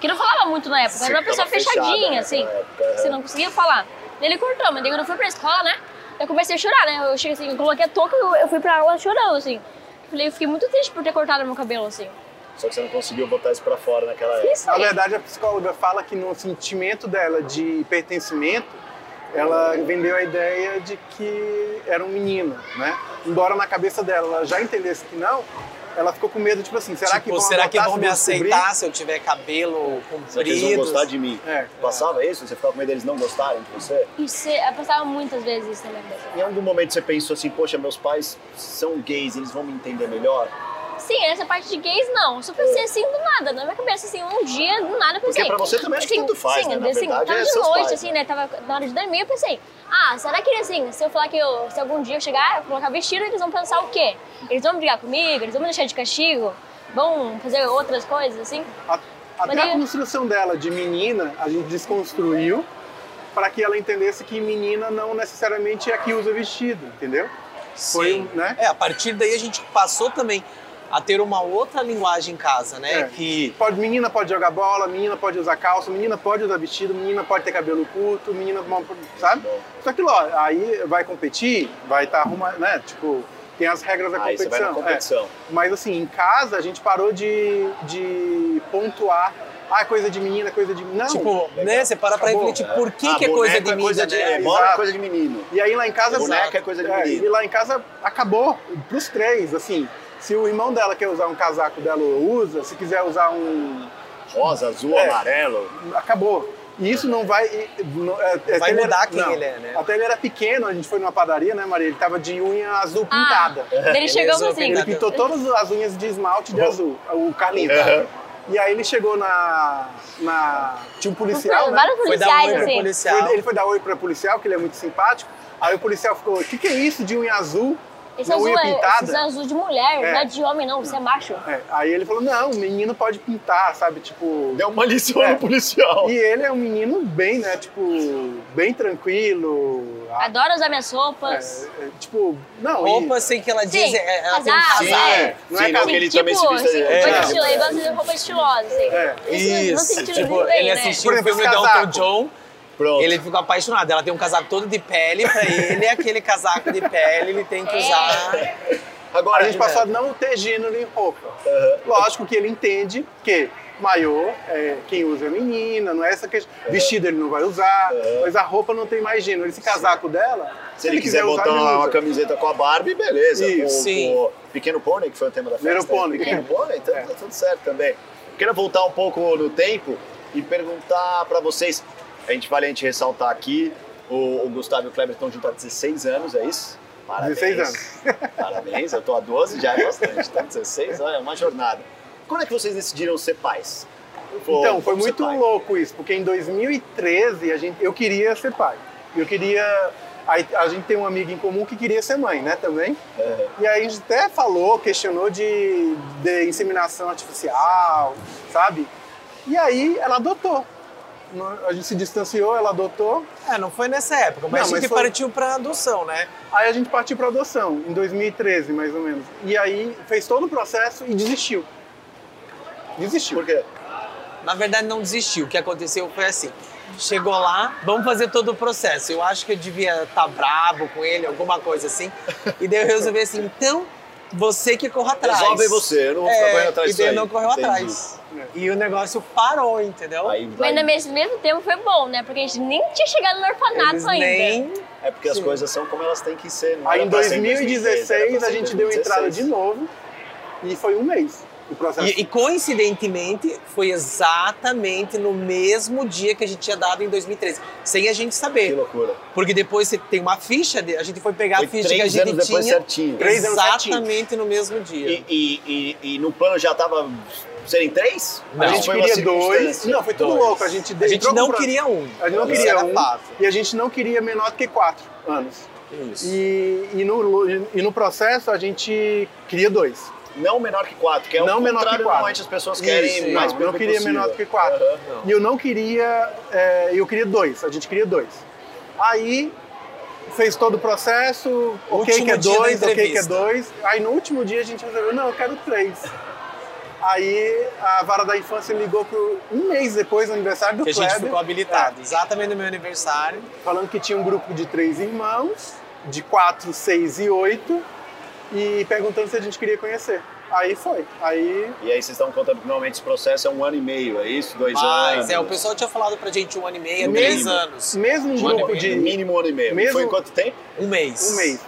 B: Que não falava muito na época,
A: Sim,
B: era uma pessoa
A: fechada,
B: fechadinha,
A: né,
B: assim.
A: é.
B: Você não conseguia falar. Ele cortou, mas daí quando eu fui pra escola, né? Eu comecei a chorar, né? Eu cheguei assim, eu coloquei a touca eu, eu fui pra aula chorando, assim. Eu falei, eu fiquei muito triste por ter cortado meu cabelo, assim.
A: Só que você não conseguiu botar isso pra fora naquela época.
B: Isso
D: Na
B: aí.
D: verdade, a psicóloga fala que no sentimento dela de pertencimento, ela vendeu a ideia de que era um menino, né? Embora na cabeça dela ela já entendesse que não, ela ficou com medo, tipo assim, será que
C: tipo,
D: vão
C: será que vão me aceitar se eu tiver cabelo
A: Será que eles vão
C: comprido?
A: gostar de mim?
D: É.
A: Passava isso? Você ficava com medo deles não gostarem de você?
B: Isso, eu passava muitas vezes isso na minha cabeça.
A: Em algum momento você pensou assim, poxa, meus pais são gays, eles vão me entender melhor?
B: Sim, essa parte de gays, não. Eu só pensei assim, do nada. Na minha cabeça, assim, um dia, do nada, eu pensei...
A: Porque pra você também acho que
B: assim,
A: tanto faz,
B: sim,
A: né? Na
B: assim,
A: verdade,
B: tava
A: é
B: de noite,
A: pais,
B: assim,
A: né?
B: né? Tava na hora de dormir, eu pensei... Ah, será que, assim, se eu falar que eu, se algum dia eu chegar, eu colocar vestido, eles vão pensar o quê? Eles vão brigar comigo? Eles vão me deixar de castigo? Vão fazer outras coisas, assim?
D: A- Até
B: Mas
D: a construção dela de menina, a gente desconstruiu para que ela entendesse que menina não necessariamente é a que usa vestido, entendeu? Foi,
C: Sim.
D: né?
C: É, a partir daí a gente passou também a ter uma outra linguagem em casa, né?
D: É.
C: Que
D: Pode, menina pode jogar bola, menina pode usar calça, menina pode usar vestido, menina pode ter cabelo curto, menina sabe? Só que lá, aí vai competir, vai estar arrumando, né? Tipo, tem as regras da
A: Aí você vai na
D: competição.
A: competição.
D: É. Mas assim, em casa a gente parou de, de pontuar. Ah, coisa de menina, coisa de. Não.
C: Tipo, né? Você para pra refletir por que,
A: Ah,
C: que é coisa de
A: é
C: mim,
A: coisa de,
C: né?
A: é, bola é coisa de menino.
D: E aí lá em casa.
A: Boneca é coisa de
D: é,
A: menino.
D: E lá em casa acabou pros três, assim. Se o irmão dela quer usar um casaco dela, usa. Se quiser usar um.
A: Rosa, azul,
D: É.
A: amarelo.
D: Acabou. E isso não vai. não- é- é-
C: Vai mudar
D: era-
C: quem
D: não.
C: ele é, né?
D: Até ele era pequeno, a gente foi numa padaria, né, Maria? Ele tava de unha azul pintada.
B: Ah, daí ele chegou
C: Beleza,
B: assim...
D: Ele
C: pintada.
D: pintou todas as unhas de esmalte de azul, o Carlinhos.
A: Uhum.
D: E aí ele chegou na. na tinha um policial, né?
B: Vários
C: Foi dar
B: policiais,
C: oi pro
B: assim.
C: policial.
D: Ele foi dar oi para policial, que ele é muito simpático. Aí o policial ficou: o que, que é isso de unha azul?
B: Esse
D: na
B: azul
D: unha
B: é,
D: pintada.
B: esse azul de mulher,
D: É.
B: não é de homem não, você é macho.
D: É, aí ele falou, não, o menino pode pintar, sabe? Tipo.
A: Deu uma lição
D: É.
A: no policial.
D: E ele é um menino bem, né? Tipo, bem tranquilo. a-
B: Adoro usar minhas roupas.
D: é, é, tipo, não.
C: Roupa
D: e,
C: assim que ela
B: Sim,
C: diz, é- ela tem um
B: casaco.
A: Sim, é.
D: Não é
A: Sim, que ele
B: tipo,
A: também se vista
B: assim,
C: É.
B: estilosa, ele gosta de roupa estilosa, assim.
D: É.
B: Isso, no
C: Isso,
B: sentido
C: tipo,
B: bem,
C: ele
B: né?
C: assistiu
D: Por
C: o
D: exemplo,
C: filme do Elton. John,
A: Pronto.
C: ele ficou apaixonado. Ela tem um casaco todo de pele pra ele, aquele casaco de pele ele tem que
B: É.
C: usar.
A: Agora,
D: A gente passou a não ter gênero em roupa.
A: Aham.
D: Lógico que ele entende que maiô, é, quem usa é menina, não é essa questão. Vestido ele não vai usar, mas a roupa não tem mais gênero. Esse casaco dela,
A: se ele quiser botar
D: ele
A: uma, camiseta com a Barbie, beleza.
D: Isso,
A: Com-
C: sim.
A: com o Pequeno Pônei, que foi o tema da festa.
D: Little Pony.
A: Pequeno Pônei, então
D: É.
A: tá tudo certo também. Quero voltar um pouco no tempo e perguntar pra vocês. A gente vale a gente ressaltar aqui, o, o Gustavo e o Kleber estão juntos há 16 anos, é isso?
D: 16 anos.
A: Parabéns, eu tô há 12, já é bastante. Então 16, olha, é uma jornada. Quando é que vocês decidiram ser pais?
D: Então, foi muito louco isso, porque em 2013 a gente, eu queria ser pai. Eu queria. aí A, gente tem um amigo em comum que queria ser mãe, né, também.
A: É.
D: E aí a gente até falou, questionou de, de inseminação artificial, sabe? E aí ela adotou. A gente se distanciou, ela adotou.
C: É, não foi nessa época, mas
D: Não,
C: a
D: mas
C: gente
D: foi-
C: partiu pra adoção, né?
D: Aí a gente partiu para adoção, em 2013, mais ou menos. E aí fez todo o processo e desistiu. Desistiu.
A: Por quê?
C: Na verdade, não desistiu. O que aconteceu foi assim. Chegou lá, vamos fazer todo o processo. Eu acho que eu devia estar brabo com ele, alguma coisa assim. E daí eu resolvi assim, então, você que corra atrás.
A: Resolve você, eu não vou ficar
C: É,
A: correndo atrás
C: E
A: disso
C: não correu
A: Entendi.
C: atrás. E o negócio parou, entendeu?
A: Aí,
B: Mas
A: vai-
B: ainda nesse mesmo tempo foi bom, né? Porque a gente nem tinha chegado no orfanato
C: Eles
B: ainda.
C: nem...
A: É porque as
C: Sim.
A: coisas são como elas têm que ser. Não
D: Aí em
A: pra ser 2016, era
D: 2016
A: pra
D: a gente deu
A: 2016.
D: entrada de novo e foi um mês o processo.
C: E, e coincidentemente, foi exatamente no mesmo dia que a gente tinha dado em 2013. Sem a gente
A: Que
C: saber.
A: loucura.
C: Porque depois você tem uma ficha, de- a gente foi pegar
A: Foi
C: a ficha que a
A: três
C: gente
A: anos depois
C: tinha
A: certinho.
D: Três anos
C: exatamente no mesmo dia.
A: E, e, e, e no plano já tava serem três?
C: Não.
D: a gente queria dois. Não, foi tudo
C: Dois.
D: louco. A gente,
C: A gente não
D: pro-
C: queria um.
D: A gente não
C: Isso
D: queria um.
C: fato.
D: E a gente não queria menor do que quatro anos.
C: Isso.
D: E, e, no, e no processo a gente queria dois.
A: Não menor que quatro, que é
D: Não
A: o
D: menor que
A: normalmente as pessoas querem
D: Isso,
A: mais
D: não,
A: pelo
D: eu não
A: que
D: queria
A: possível.
D: menor do que quatro.
A: Aham.
D: E eu não queria. é, eu queria dois, a gente queria dois. Aí fez todo o processo, ok
C: Último
D: que é dois, ok que é dois. Aí no último dia a gente resolveu, não, eu quero três. Aí a vara da infância ligou pro um mês depois do aniversário do
C: Que a gente
D: Kleber,
C: ficou habilitado. Exatamente no meu aniversário.
D: é, falando que tinha um grupo de três irmãos, de quatro, seis e oito, e perguntando se a gente queria conhecer. Aí foi. Aí
A: E aí vocês estão contando que normalmente esse processo é um ano e meio, é isso? Dois
C: Mas
A: anos?
C: é, o pessoal tinha falado pra gente um ano e meio, três anos.
D: mesmo um
C: Um
D: grupo de
A: No mínimo um ano e meio.
D: Mesmo-
A: Foi em quanto tempo?
C: Um mês.
D: um mês.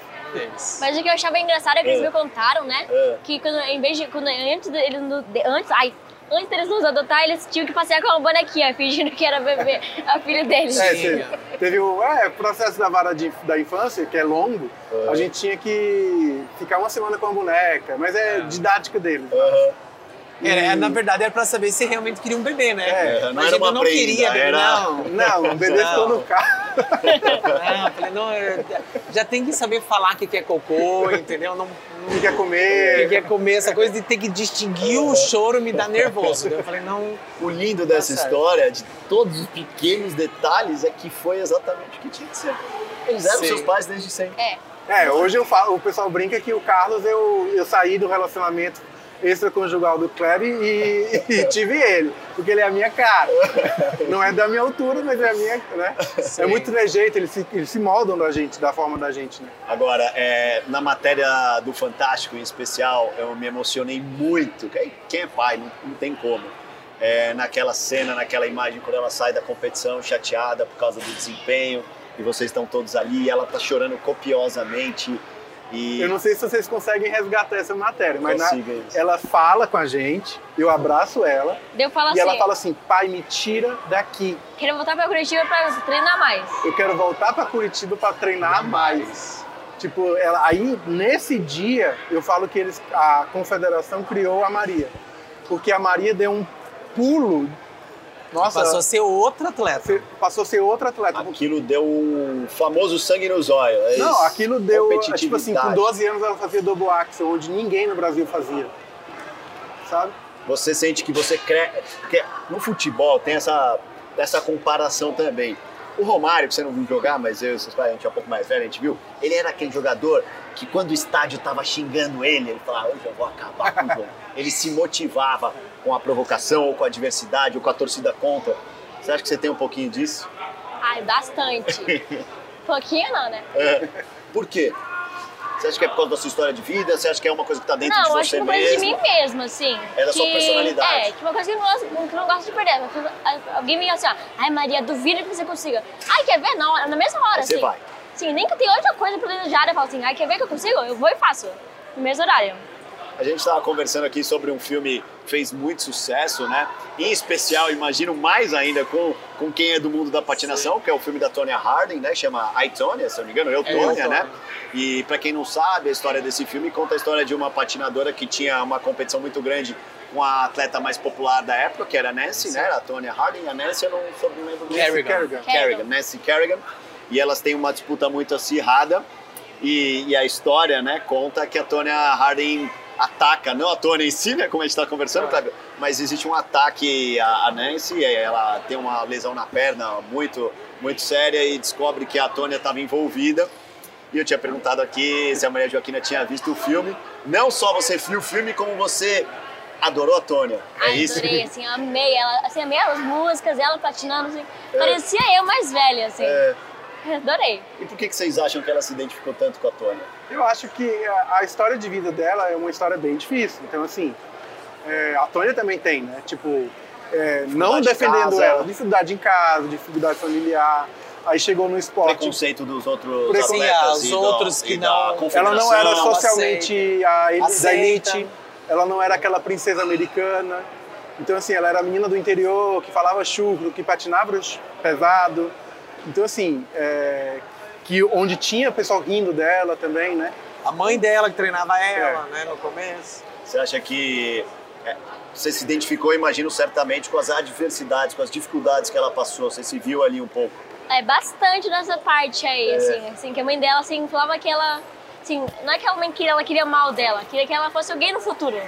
B: Mas o que eu achava engraçado é que eles
A: É.
B: me contaram, né?
A: É.
B: Que quando, em vez de. Quando, antes de- Antes, ai, antes deles nos adotar, eles tinham que passear com uma bonequinha, fingindo que era bebê, a filha deles.
D: É, teve, teve o é, processo da vara de- da infância, que é longo,
A: É.
D: a gente tinha que ficar uma semana com a boneca, mas é, didática deles.
A: Aham.
C: Era, é, na verdade, era pra saber se realmente queria um bebê, né?
D: É,
A: não
C: Mas
A: era
C: eu
A: uma
C: não
A: prenda,
C: queria bebê,
A: era-
C: não.
D: Não, o bebê
C: Não.
D: ficou no carro.
C: Não, eu falei, não, já tem que saber falar que quer cocô, entendeu? Não, não
D: que quer comer.
C: que quer comer, essa coisa de ter que distinguir o choro me dá nervoso. Eu falei, não.
A: O lindo dessa
C: Tá
A: história, de todos os pequenos detalhes, é que foi exatamente o que tinha que ser. Eles eram
C: Sim.
A: seus pais desde sempre.
B: É.
D: É, hoje eu falo, o pessoal brinca que o Carlos, eu, eu saí do relacionamento extraconjugal do Kleber e, e tive ele, porque ele é a minha cara. Não é da minha altura, mas é a minha, né?
C: Sim.
D: É muito trejeito, eles se, eles se moldam da gente, da forma da gente, né?
A: Agora, é, na matéria do Fantástico em especial, eu me emocionei muito. Quem, quem é pai, não, não tem como. É, naquela cena, naquela imagem, quando ela sai da competição chateada por causa do desempenho, e vocês estão todos ali, e ela tá chorando copiosamente. E
D: Eu não sei se vocês conseguem resgatar essa matéria, mas na- ela fala com a gente, eu abraço ela,
B: eu
D: e
B: assim:
D: ela fala assim, pai, me tira daqui.
B: quero voltar pra Curitiba pra treinar mais.
D: Eu quero voltar para Curitiba para treinar mais. Tipo, ela, aí nesse dia eu falo que eles, a confederação criou a Maria, porque a Maria deu um pulo Nossa,
C: Passou a ser outro atleta.
D: você passou a ser outro atleta.
A: Aquilo deu um famoso sangue nos olhos. é
D: Não, aquilo deu. Tipo assim, com
A: Competitividade.
D: 12 anos ela fazia double axel, onde ninguém no Brasil fazia. Sabe?
A: Você sente que você cresce. Porque no futebol tem essa, essa comparação também. O Romário, que você não viu jogar, mas eu e seus pais, a gente é um pouco mais velho, a gente viu, ele era aquele jogador que quando o estádio tava xingando ele, ele falava, hoje eu vou acabar com o jogo. Ele se motivava com a provocação, ou com a adversidade, ou com a torcida contra. Você acha que você tem um pouquinho disso?
B: Ai, bastante. Pouquinho não, né?
A: É. Por quê? Você acha que é por causa da sua história de vida? Você acha que é uma coisa que tá dentro
B: não,
A: de
B: eu acho
A: você
B: que é de
A: mesmo?
B: mim mesma, assim.
A: É da sua
B: que-
A: personalidade.
B: É, que uma coisa que eu não gosto, que eu não gosto de perder. Alguém vem assim, ó, ai Maria, duvido que você consiga. Ai, quer ver? Não, na mesma hora,
A: Aí você
B: assim.
A: vai.
B: Sim, nem que eu tenha outra coisa planejada, eu falo assim, ai, quer ver que eu consigo? Eu vou e faço. No mesmo horário.
A: A gente estava conversando aqui sobre um filme que fez muito sucesso, né? Em especial, imagino mais ainda com, com quem é do mundo da patinação, que é o filme da Tonya Harding, né? Chama I, Tonya, se eu não me engano, Eu,
C: É,
A: Tonya, né? E para quem não sabe, a história desse filme conta a história de uma patinadora que tinha uma competição muito grande com a atleta mais popular da época, que era a Nancy, né? A Tonya Harding. A Nancy, eu não, sou- não lembro.
C: Kerrigan.
D: Kerrigan.
A: Kerrigan, Nancy Kerrigan. E elas têm uma disputa muito acirrada. E, e a história, né, conta que a Tonya Harding ataca, não a Tonya em si, né, como a gente está conversando, Cleber, mas existe um ataque à Nancy, ela tem uma lesão na perna muito, muito séria e descobre que a Tonya estava envolvida. E eu tinha perguntado aqui se a Maria Joaquina tinha visto o filme. Não só você viu o filme, como você adorou a Tonya. É
B: Ai,
A: isso?
B: adorei, assim, amei ela, assim, amei as músicas, ela patinando, assim, parecia eu mais velha, assim.
A: É.
B: Adorei.
A: E por que, que vocês acham que ela se identificou tanto com a Tonya?
D: Eu acho que a, a história de vida dela é uma história bem difícil. Então, assim, é, a Tônia também tem, né? Tipo, é, não defendendo
A: casa.
D: ela, dificuldade em casa, dificuldade familiar. Aí chegou no esporte.
A: Preconceito dos outros
D: Preconce-
A: atletas
C: Sim,
A: e
C: os
A: da-
C: outros que
A: e
C: não-
D: Ela não era socialmente a ele- da elite, ela não era aquela princesa americana. Então, assim, ela era a menina do interior que falava chucro, que patinava pesado. Então, assim, é, que onde tinha pessoal rindo dela também, né?
C: A mãe dela que treinava ela,
D: É.
C: né, no começo.
A: Você acha que é, você se identificou, imagino, certamente com as adversidades, com as dificuldades que ela passou? Você se viu ali um pouco?
B: É bastante nessa parte aí, assim, assim, que a mãe dela, assim, falava que ela, assim, não é que a mãe queria, ela queria mal dela, queria que ela fosse alguém no futuro.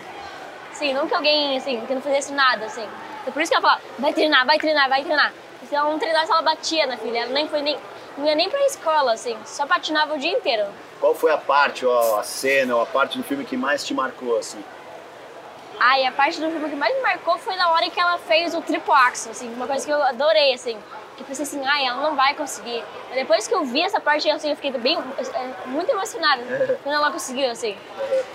B: Sim, não que alguém, assim, que não fizesse nada, assim. Então, por isso que ela fala, vai treinar, vai treinar, vai treinar. E se ela não treinasse, ela batia na filha, ela nem foi nem, não ia nem pra escola, assim, só patinava o dia inteiro.
A: Qual foi a parte, ó, a cena, ou a parte do filme que mais te marcou, assim?
B: Ai, a parte do filme que mais me marcou foi na hora que ela fez o triplo axel, assim, uma coisa que eu adorei, assim. Que eu pensei assim, ai, ela não vai conseguir. Mas depois que eu vi essa parte, assim, eu fiquei bem, é, muito emocionada quando ela conseguiu, assim.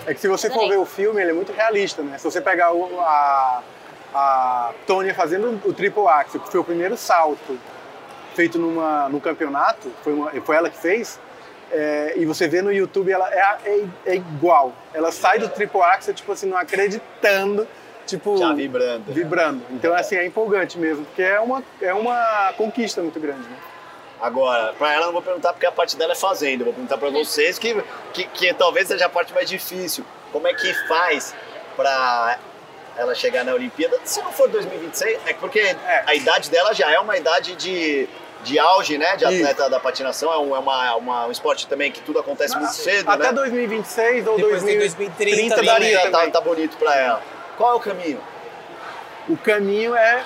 D: É que se você for
B: Adorei.
D: ver o filme, ele é muito realista, né? Se você pegar o- a, a Tônia fazendo o triple axel, que foi o primeiro salto feito numa, num campeonato, foi, uma- foi ela que fez, é, e você vê no YouTube, ela é, é, é igual. Ela sai do triple axel, tipo assim, não acreditando, tipo...
A: Já vibrando.
D: Vibrando. Então, assim, é empolgante mesmo, porque é uma, é uma conquista muito grande, né?
A: Agora, pra ela eu não vou perguntar porque a parte dela é fazenda. Vou perguntar pra vocês que, que, que talvez seja a parte mais difícil. Como é que faz pra ela chegar na Olimpíada? Se não for 2026, é porque a idade dela já é uma idade de, de auge, né? De atleta da patinação. É, um, é uma, uma- um esporte também que tudo acontece muito cedo,
D: Até
A: né?
D: 2026 ou
C: Depois tem
D: 2030
C: 2030
D: daria
A: Já tá, tá bonito pra ela. Qual é o caminho?
D: O caminho é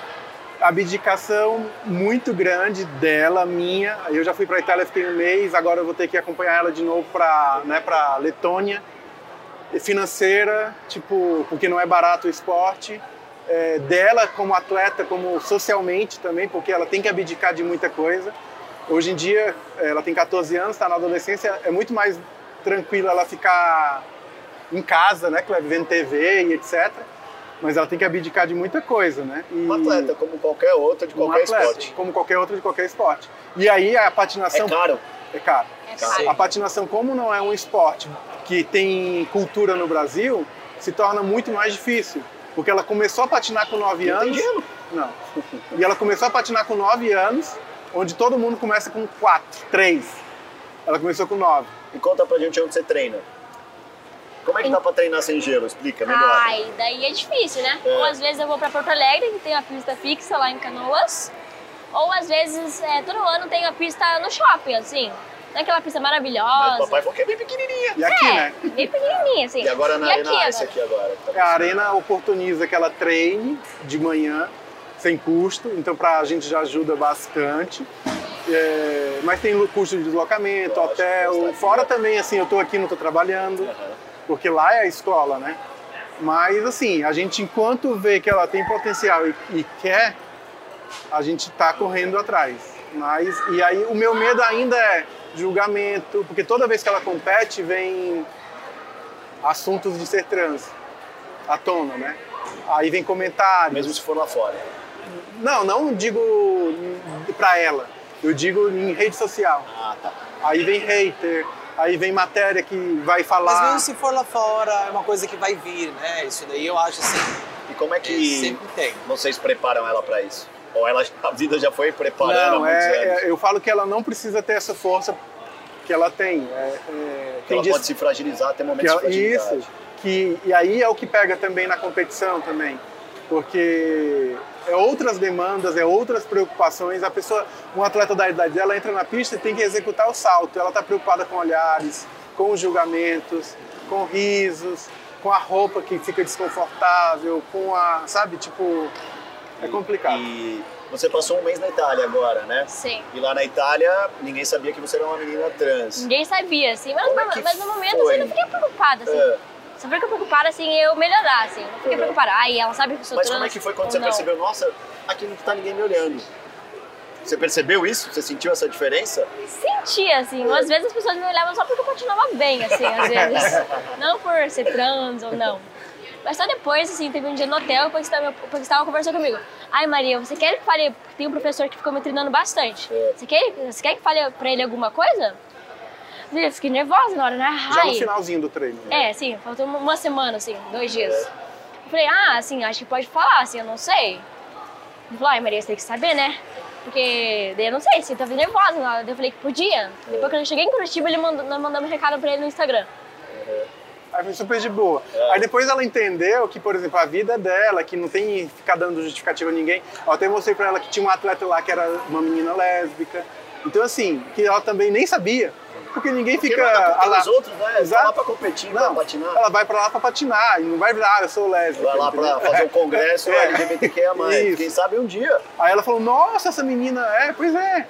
D: abdicação muito grande dela, minha. Eu já fui para a Itália, fiquei um mês, agora eu vou ter que acompanhar ela de novo para né, para Letônia. Financeira, tipo, porque não é barato o esporte. É, dela como atleta, como socialmente também, porque ela tem que abdicar de muita coisa. Hoje em dia, ela tem 14 anos, está na adolescência, é muito mais tranquilo ela ficar em casa, né, vendo TV e etc. Mas ela tem que abdicar de muita coisa, né? E
A: Um atleta, como qualquer outro de
D: um
A: qualquer
D: atleta,
A: esporte.
D: como qualquer outro de qualquer esporte. E aí a
A: É
D: patinação
A: caro?
D: é caro.
B: É caro.
D: A patinação, como não é um esporte que tem cultura no Brasil, se torna muito mais difícil. Porque ela começou a patinar com 9
A: Não tem
D: anos.
A: gelo.
D: Não. E ela começou a patinar com 9 anos, onde todo mundo começa com 4, 3. Ela começou com 9.
A: E conta pra gente onde você treina. Como é que dá pra treinar sem gelo? Explica melhor.
B: Ai, daí é difícil, né?
A: É.
B: Ou às vezes eu vou pra Porto Alegre, que tem a pista fixa lá em Canoas. Ou às vezes, é, todo ano tem a pista no shopping, assim. Não é aquela pista
A: Mas
B: maravilhosa.
A: o papai falou que é bem pequenininha.
D: E aqui,
B: é,
D: né?
B: bem pequenininha, assim.
A: E agora na
B: e aqui,
A: Arena
B: agora?
A: Ice aqui agora. que tá
D: A arena oportuniza que ela treine de manhã, sem custo, então para a gente já ajuda bastante. É, mas tem custo de deslocamento,
A: Lógico,
D: hotel. Fora também, assim, eu estou aqui, não estou trabalhando, porque lá é a escola, né? Mas, assim, a gente, enquanto vê que ela tem potencial e, e quer, a gente está correndo atrás. Mas, e aí, o meu medo ainda é julgamento, porque toda vez que ela compete, vem assuntos de ser trans à tona, né? Aí vem comentários.
A: Mesmo se for lá fora.
D: Não, não digo pra ela. Eu digo em rede social.
A: Ah, tá.
D: Aí vem hater, aí vem matéria que vai
C: Mas
D: falar.
C: mesmo se for lá fora, é uma coisa que vai vir, né? Isso daí eu acho assim.
A: E como é que
C: Sempre tem.
A: vocês preparam ela pra isso? Ou ela, a vida já foi preparando
D: Não,
A: há muitos
D: é,
A: anos?
D: é- eu falo que ela não precisa ter essa força que ela tem. É, é,
A: Que ela
D: dias-
A: pode se fragilizar,
D: que
A: momentos de
D: ela-
A: fragilidade.
D: isso. Que, e aí é o que pega também na competição também. Porque é outras demandas, é outras preocupações. A pessoa, um atleta da idade dela entra na pista e tem que executar o salto. Ela está preocupada com olhares, com julgamentos, com risos, com a roupa que fica desconfortável, com a, sabe, tipo, é complicado.
A: E você passou um mês na Itália agora, né?
B: Sim.
A: E lá na Itália, ninguém sabia que você era uma menina trans.
B: Ninguém sabia, assim. Mas,
A: Como é
B: mas no momento,
A: foi?
B: assim, eu não fiquei preocupada, assim.
A: É.
B: Só fiquei preocupada, assim, em eu melhorar, assim. Não fiquei
A: Uhum.
B: preocupada. Ai, ela sabe que eu sou
A: Mas
B: trans
A: como é que foi quando você
B: não.
A: percebeu, nossa, aqui não tá ninguém me olhando? Você percebeu isso? Você sentiu essa diferença?
B: Senti, assim. Às vezes as pessoas me olhavam só porque eu continuava bem, assim, às vezes. não por ser trans ou não. Mas só depois, assim, teve um dia no hotel, o Paquistão o Paquistão conversou comigo. Ai, Maria, você quer que fale... Tem um professor que ficou me treinando bastante. Você, quer, você quer que fale pra ele alguma coisa? Eu fiquei nervosa na hora, né?
D: Já no
B: Ai.
D: finalzinho do treino. né?
B: É, sim, faltou uma- semana, assim, dois dias. Eu falei, ah, assim, acho que pode falar, assim, eu não sei. Ele falou, ai, Maria, você tem que saber, né? Porque daí eu não sei, se eu tava nervosa na hora. Daí eu falei que podia. Depois que eu cheguei em Curitiba, ele mandou, nós mandamos um recado pra ele no Instagram.
D: Aí foi super de boa. Aí depois ela entendeu que, por exemplo, a vida dela, que não tem que ficar dando justificativa a ninguém. Eu até mostrei pra ela que tinha um atleta lá que era uma menina lésbica. Então, assim, que ela também nem sabia. Porque ninguém
A: Porque
D: fica.
A: não é
D: lá-
A: dos outros, né? Tá
D: Exato.
A: lá pra competir,
D: Não,
A: pra patinar.
D: ela vai pra lá pra patinar e não vai virar, ah, eu sou lésbica.
A: Vai lá pra
D: entendeu?
A: fazer um congresso
D: É.
A: LGBTQIA+.
D: Isso.
A: Quem sabe um dia.
D: Aí ela falou, nossa, essa menina é, pois é.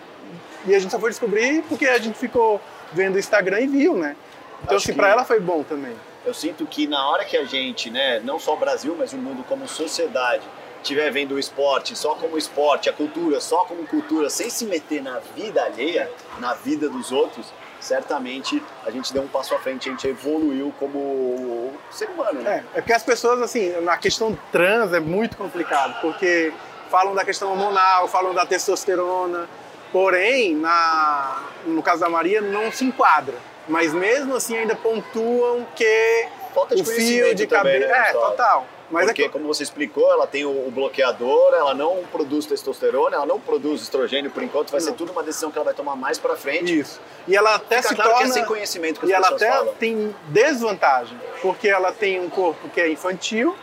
D: E a gente só foi descobrir porque a gente ficou vendo o Instagram e viu, né? Então,
A: Acho
D: assim,
A: que-
D: pra ela foi bom também.
A: Eu sinto que na hora que a gente, né, não só o Brasil, mas o mundo como sociedade, estiver vendo o esporte só como esporte, a cultura só como cultura, sem se meter na vida alheia, na vida dos outros, certamente a gente deu um passo à frente, a gente evoluiu como ser humano, né?
D: É, é porque as pessoas, assim, na questão trans é muito complicado, porque falam da questão hormonal, falam da testosterona, porém, na, no caso da Maria, não se enquadra. Mas mesmo assim ainda pontuam que
A: Falta de
D: o fio de cabelo.
A: né,
D: é, total. Mas
A: Porque,
D: é que,
A: como você explicou, ela tem o bloqueador, ela não produz testosterona, ela não produz estrogênio por enquanto, vai ser
D: Não.
A: tudo uma decisão que ela vai tomar mais pra frente.
D: isso. E ela até
A: Fica
D: se
A: claro que é
D: torna.
A: sem conhecimento que
D: e ela até
A: falam.
D: tem desvantagem, porque ela tem um corpo que é infantil,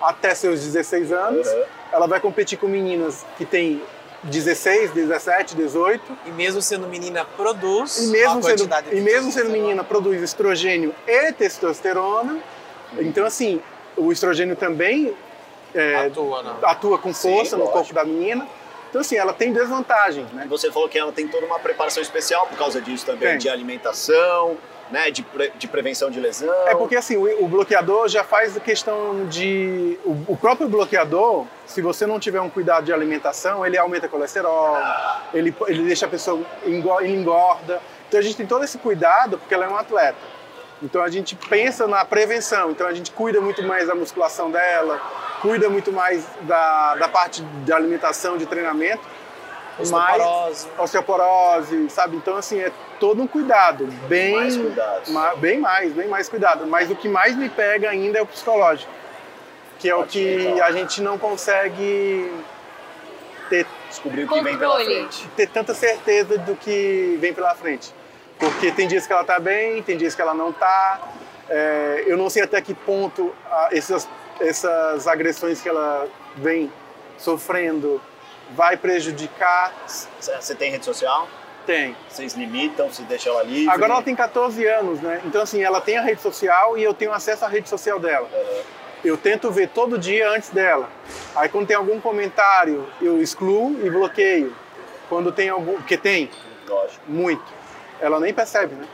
D: até seus 16 anos.
A: Uhum.
D: Ela vai competir com meninas que têm 16, 17, 18.
C: E mesmo sendo menina, produz
D: E mesmo,
C: uma
D: sendo,
C: quantidade de
D: e mesmo sendo menina, produz estrogênio e testosterona. Então, assim, o estrogênio também é,
C: Atua, né?
D: atua com
A: Sim,
D: força no
A: lógico.
D: corpo da menina. Então, assim, ela tem desvantagens, né?
A: Você falou que ela tem toda uma preparação especial por causa disso também,
D: Tem.
A: de alimentação, né, de, pre- de prevenção de lesão.
D: É porque assim, o, o bloqueador já faz questão de. O, o próprio bloqueador, se você não tiver um cuidado de alimentação, ele aumenta colesterol, ele, ele deixa a pessoa engorda. Então a gente tem todo esse cuidado porque ela é um atleta. Então a gente pensa na prevenção, então a gente cuida muito mais da musculação dela, cuida muito mais da, da parte de alimentação, de treinamento.
C: Osteoporose.
D: Mais, osteoporose, sabe? Então, assim, é todo um cuidado. Bem
A: Mais cuidados.
D: ma- bem mais, bem mais cuidado. Mas o que mais me pega ainda é o psicológico. Que é o que a gente não consegue ter,
A: Descobrir o que vem pela frente.
D: ter tanta certeza do que vem pela frente. Porque tem dias que ela tá bem, tem dias que ela não tá. É, eu não sei até que ponto ah, essas, essas agressões que ela vem sofrendo vai prejudicar.
A: Você tem rede social?
D: Tem.
A: Vocês limitam, se deixa ela livre?
D: Agora ela tem 14 anos, né? Então, assim, ela tem a rede social e eu tenho acesso à rede social dela.
A: Uhum.
D: Eu tento ver todo dia antes dela. Aí, quando tem algum comentário, eu excluo e bloqueio. Quando tem algum. Porque tem,
A: Lógico.
D: muito. Ela nem percebe, né?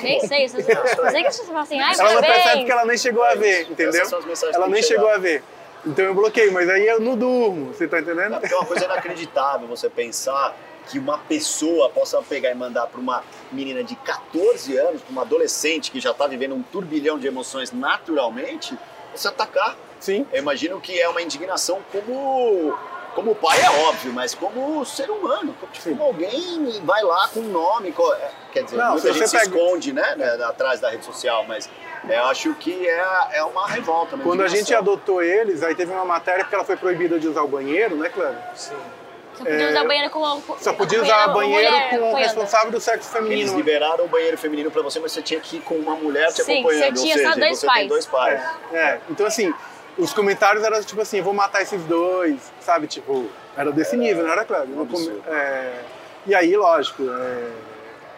B: Nem sei. Eu sei que as pessoas falam assim, ai,
D: Ela não percebe porque ela nem chegou a ver, entendeu? Ela
A: que
D: nem
A: que
D: chegou a ver. Então eu bloqueio, mas aí eu não durmo, você tá entendendo?
A: É uma coisa inacreditável você pensar que uma pessoa possa pegar e mandar para uma menina de 14 anos, para uma adolescente que já está vivendo um turbilhão de emoções naturalmente, você atacar.
D: Sim.
A: Eu imagino que é uma indignação como como pai é óbvio, mas como ser humano, como, tipo, como alguém vai lá com um nome, é, quer dizer,
D: Não,
A: muita
D: se
A: gente se
D: pega-
A: esconde, né, né, atrás da rede social, mas eu acho que é, é uma revolta. Uma
D: Quando a gente adotou eles, aí teve uma matéria porque ela foi proibida de usar o banheiro, né, Cleber?
C: Sim.
B: Só podia usar banheiro com
D: Só podia usar banheiro com o responsável do sexo
A: Eles
D: feminino.
A: liberaram o banheiro feminino pra você, mas você tinha que ir com uma mulher te
B: Sim,
A: acompanhando.
B: você tinha
A: ou
B: só
A: seja,
B: dois
A: você
B: pais.
A: tem dois pais.
D: É, é. Então, assim, os comentários eram tipo assim: vou matar esses dois, sabe? Tipo, era desse nível, não era, Cleber?
A: um absurdo.
D: é, E aí, lógico, é,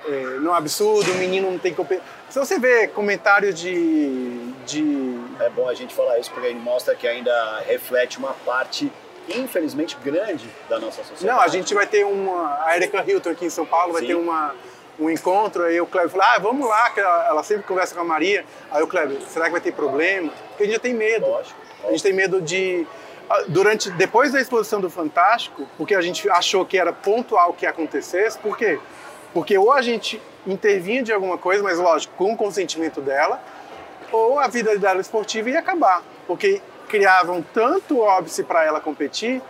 D: é, não é absurdo, o menino não tem competência. Se você vê comentários de. de
A: É bom a gente falar isso porque ele mostra que ainda reflete uma parte, infelizmente, grande da nossa sociedade.
D: Não, a gente vai ter uma. A Erika Hilton aqui em São Paulo vai
A: Sim.
D: ter uma, um encontro, aí o Kleber falou, ah, vamos lá, que ela, ela sempre conversa com a Maria. Aí o Kleber, será que vai ter problema? Porque a gente já tem medo.
A: Lógico,
D: A gente tem medo de. ah, Durante, depois da exposição do Fantástico, porque a gente achou que era pontual que acontecesse, por quê? Porque ou a gente intervinha de alguma coisa, mas lógico, com o consentimento dela, ou a vida dela esportiva ia acabar. Porque criavam tanto óbice para ela competir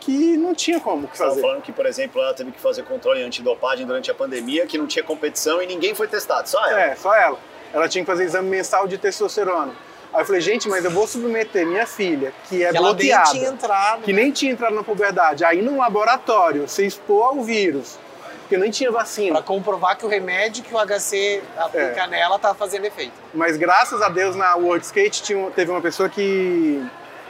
D: que não tinha como que fazer.
A: falando que, por exemplo, ela teve que fazer controle antidopagem durante a pandemia, que não tinha competição e ninguém foi testado, só ela.
D: É, só ela. Ela tinha que fazer exame mensal de testosterona. Aí eu falei, gente, mas eu vou submeter minha filha, que é
C: que ela nem
D: bloqueada,
C: tinha entrado.
D: que nem tinha entrado na puberdade, aí num laboratório, se expor ao vírus, porque nem tinha
C: Pra
D: vacina.
C: comprovar que o remédio que o HC aplica
D: É.
C: nela tá fazendo efeito.
D: Mas graças a Deus na World Skate tinha, teve uma pessoa que,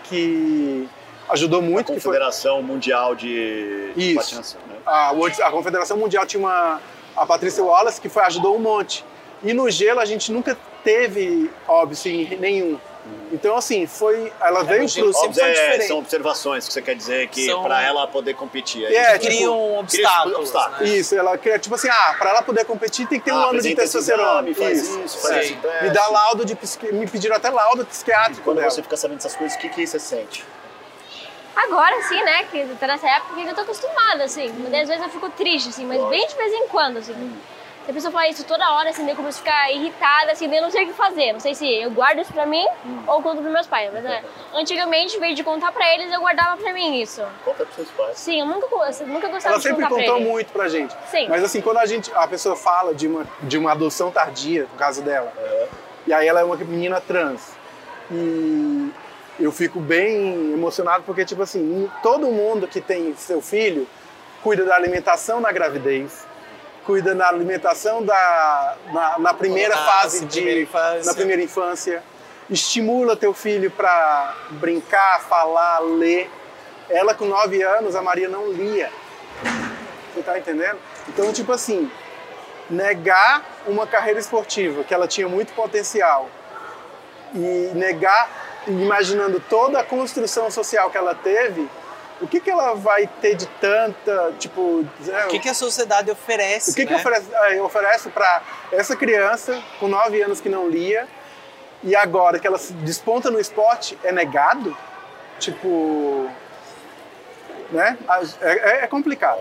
D: que ajudou
A: A
D: muito, que foi
A: Confederação Mundial de
D: Isso.
A: Patinação, né?
D: a, World- a Confederação Mundial tinha uma a Patrícia Wallace que foi ajudou um monte. E no gelo a gente nunca teve óbice nenhum. Então assim, foi ela veio
C: no gelo
D: pro
C: sempre
A: Óbvio, é,
C: diferente.
A: são observações que você quer dizer que
C: São-
A: pra ela poder competir.
D: É,
A: isso, né?
D: tipo,
C: Criam obstáculos.
A: obstáculos.
C: né?
D: Isso, ela queria, tipo assim, ah, pra ela poder competir tem que ter um
A: Ah,
D: ano de testosterona.
A: exame, faz isso, faz
C: Sim.
A: esse teste.
D: Me dá laudo de. Me pediram até laudo psiquiátrico
A: Quando
D: dela.
A: você fica sabendo dessas coisas, o que, que você sente?
B: Agora sim, né? Que tá nessa época que eu tô acostumada, assim. Mas às vezes eu fico triste, assim, mas bem de vez em quando, assim. Se a pessoa falar isso toda hora, assim, eu começo a ficar irritada, assim, eu não sei o que fazer. Não sei se eu guardo isso pra mim ou conto pros meus pais. Mas é, antigamente, em vez de contar pra eles, eu guardava pra mim isso.
A: Conta pros seus pais.
B: Sim, eu nunca, eu nunca gostava
D: Ela
B: de
D: sempre
B: contar pra
D: contou
B: eles.
D: muito pra gente.
B: Sim.
D: Mas assim, quando a gente, a pessoa fala de uma, de uma adoção tardia, no caso dela,
A: É.
D: e aí ela é uma menina trans, e eu fico bem emocionado porque, tipo assim, todo mundo que tem seu filho cuida da alimentação na gravidez, cuida da alimentação da, na, na primeira
C: Ah,
D: fase de
C: primeira infância.
D: na primeira infância, estimula teu filho para brincar, falar, ler. Ela com 9 anos, a Maria não lia. Você tá entendendo? Então, tipo assim, negar uma carreira esportiva que ela tinha muito potencial e negar, imaginando toda a construção social que ela teve, o que, que ela vai ter de tanta, tipo,
C: O que, que a sociedade oferece?
D: o que, que
C: né?
D: oferece, eh, oferece para essa criança com 9 anos que não lia e agora que ela se desponta no esporte é negado? Tipo. Né? É, é- é complicado.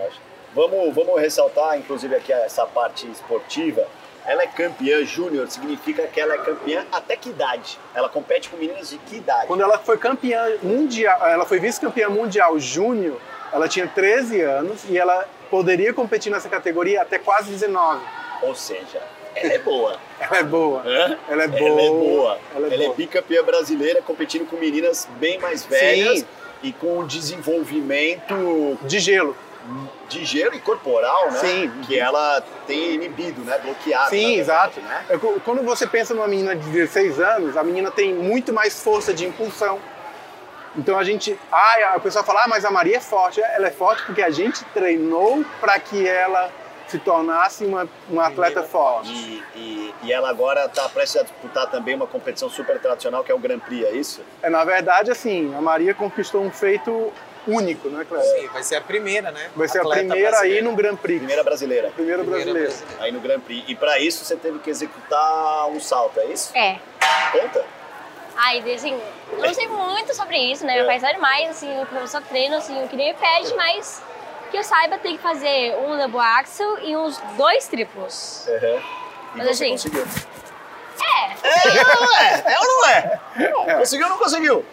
A: Vamos, vamos ressaltar, inclusive, aqui essa parte esportiva. Ela é campeã júnior, significa que ela é campeã até que idade? Ela compete com meninas de que idade?
D: Quando ela foi campeã mundial, ela foi vice-campeã mundial júnior, ela tinha 13 anos e ela poderia competir nessa categoria até quase 19.
A: Ou seja, ela é boa.
D: Ela é boa.
A: Hã?
D: Ela é
A: Ela é
D: boa.
A: boa.
D: Ela é
A: Ela é
D: boa.
A: bicampeã brasileira, competindo com meninas bem mais velhas e com um desenvolvimento
D: De gelo.
A: De gelo e corporal, né?
D: Sim.
A: Que ela tem inibido, né? Bloqueado.
D: Sim, exato.
A: Né?
D: É, Quando você pensa numa menina de 16 anos, a menina tem muito mais força de impulsão. Então a gente. Ah, a pessoa fala, ah, mas a Maria é forte. Ela é forte porque a gente treinou para que ela se tornasse uma, uma atleta forte.
A: E, e, e ela agora está prestes a disputar também uma competição super tradicional que é o Grand Prix, é isso?
D: É, na verdade, assim, a Maria conquistou um feito único, né, Cléber?
C: Sim, vai ser a primeira, né?
D: Vai ser a
C: Atleta
D: primeira aí
C: brasileira.
D: no Grand Prix.
A: Primeira brasileira.
C: Primeira
D: brasileiro.
C: brasileira.
A: Aí no Grand Prix. E para isso você teve que executar um salto, é isso?
B: É.
A: Conta?
B: Ai, assim, eu não sei muito sobre isso, né?
A: É.
B: Meu pai sabe mais, assim, eu só treino, assim, o que nem me pede, mas que eu saiba, tem que fazer um double axel e uns dois triplos.
A: Uhum. E
B: Mas
A: você
B: assim-
A: conseguiu.
B: É,
A: É ou não é? É ou não é? Conseguiu ou não conseguiu?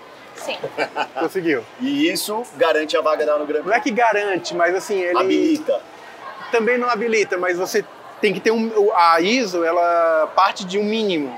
B: Sim.
D: Conseguiu.
A: E isso garante a vaga dela no Grand
D: Não é que garante, mas assim, ele
A: Habilita.
D: também não habilita, mas você tem que ter um. A ISO, ela parte de um mínimo.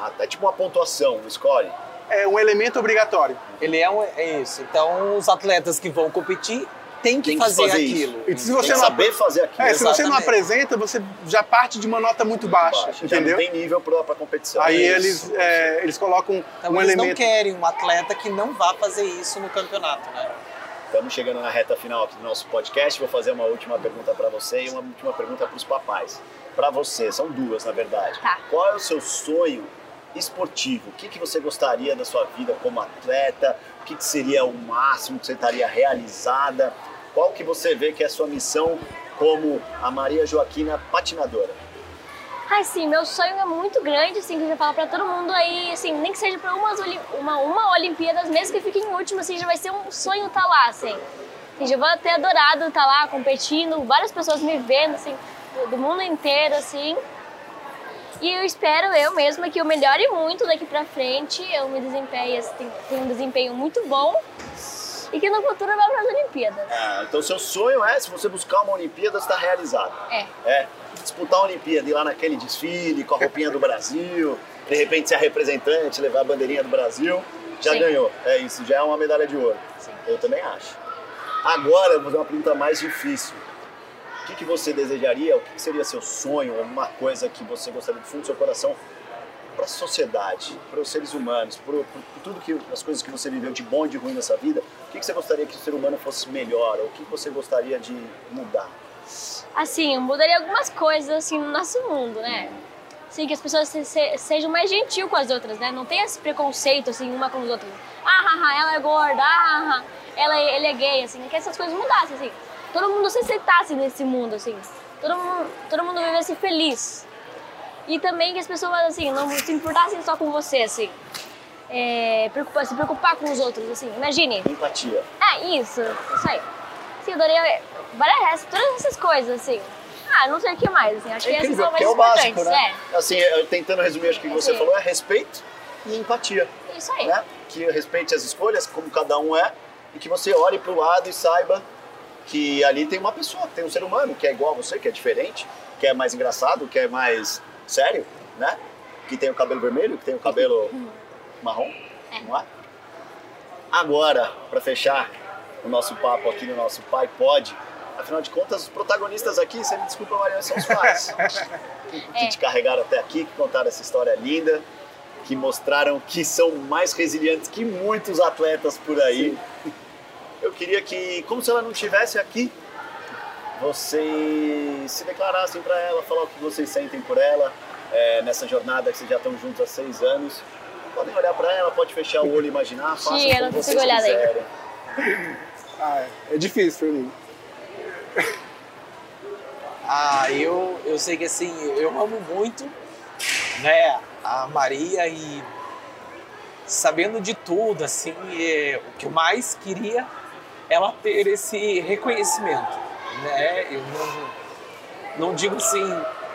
A: Ah, é tipo uma pontuação, um score.
D: É um elemento obrigatório.
C: Ele é, um, é isso. Então, os atletas que vão competir têm que
A: Tem que
C: fazer,
A: fazer
C: aquilo.
D: E se
A: Tem
D: você
A: que
D: não
A: saber fazer aquilo.
D: É, se você não apresenta, você já parte de uma nota muito, baixa,
A: Baixa. Já
D: entendeu?
A: não tem nível pra competição.
D: Aí
A: É
D: eles,
A: isso.
D: é, eles colocam
C: Então,
D: um
C: eles não
D: elemento.
C: querem um atleta que não vá fazer isso no campeonato, né?
A: Estamos chegando na reta final aqui do nosso podcast. Vou fazer uma última pergunta para você e uma última pergunta para os papais. Para você, são duas na verdade.
B: Tá.
A: Qual é o seu sonho esportivo? O que, que você gostaria da sua vida como atleta? O que, que seria o máximo que você estaria realizada? Qual que você vê que é a sua missão como a Maria Joaquina patinadora?
B: Ai, sim, meu sonho é muito grande, assim, que eu falo pra todo mundo aí, assim, nem que seja pra umas, uma, uma Olimpíadas, mesmo que fique em último, assim, já vai ser um sonho estar lá, assim. Assim, já vou ter adorado estar lá competindo, várias pessoas me vendo, assim, do mundo inteiro, assim. E eu espero eu mesma que eu melhore muito daqui pra frente, eu me desempenhe, assim, tenho um desempenho muito bom e que no futuro eu vá pras Olimpíadas.
A: Ah, então seu sonho é, se você buscar uma Olimpíada, está realizado.
B: É.
A: É, disputar a Olimpíada, ir lá naquele desfile com a roupinha do Brasil, de repente ser a representante, levar a bandeirinha do Brasil, já
B: Sim.
A: ganhou. É isso, já é uma medalha de ouro.
B: Sim.
A: Eu também acho. Agora, eu vou fazer uma pergunta mais difícil. O que, que você desejaria, o que, que seria seu sonho, alguma coisa que você gostaria do fundo do seu coração para a sociedade, para os seres humanos, por tudo que as coisas que você viveu de bom e de ruim nessa vida, o que, que você gostaria que o ser humano fosse melhor, ou o que você gostaria de mudar?
B: Assim, eu mudaria algumas coisas assim no nosso mundo, né? Assim, que as pessoas se- se- sejam mais gentil com as outras, né? Não tem esse preconceito assim uma com as outras. Ah, ah, ah, ela é gorda, ah, ah, ela, ele é gay, assim, que essas coisas mudassem, assim. Todo mundo se aceitasse nesse mundo, assim. Todo mundo, todo mundo vivesse feliz. E também que as pessoas, assim, não se importassem só com você, assim. É, preocupa- se preocupar com os outros, assim. Imagine,
A: Empatia.
B: ah, isso, isso aí. Sim, eu adorei várias, todas essas coisas, assim. Ah, não sei o que mais, assim. Acho que essas são mais
A: é o básico, né? Assim, eu tentando resumir, acho que o que você falou é respeito e empatia,
B: é. Isso aí.
A: né? Que respeite as escolhas, como cada um é, e que você olhe para o lado e saiba que ali tem uma pessoa, tem um ser humano que é igual a você, que é diferente, que é mais engraçado, que é mais sério, né? Que tem o cabelo vermelho, que tem o cabelo marrom, não é? Agora, para fechar o nosso papo aqui no nosso Pai Pode, afinal de contas, os protagonistas aqui, você me desculpa, Mariana, são os pais. que, que
B: É.
A: te carregaram até aqui, que contaram essa história linda, que mostraram que são mais resilientes que muitos atletas por aí. Eu queria que, como se ela não estivesse aqui, vocês se declarassem para ela, falar o que vocês sentem por ela, é, nessa jornada que vocês já estão juntos há seis anos. Podem olhar para ela, pode fechar o olho e imaginar, façam
B: Tia,
A: como
B: não
A: vocês
B: consigo olhar daí.
A: quiserem.
D: Ah, é. é difícil pra mim.
C: Ah, eu, eu sei que assim, eu amo muito, né, a Maria e sabendo de tudo, assim, é, o que eu mais queria ela ter esse reconhecimento, né? Eu não, não digo assim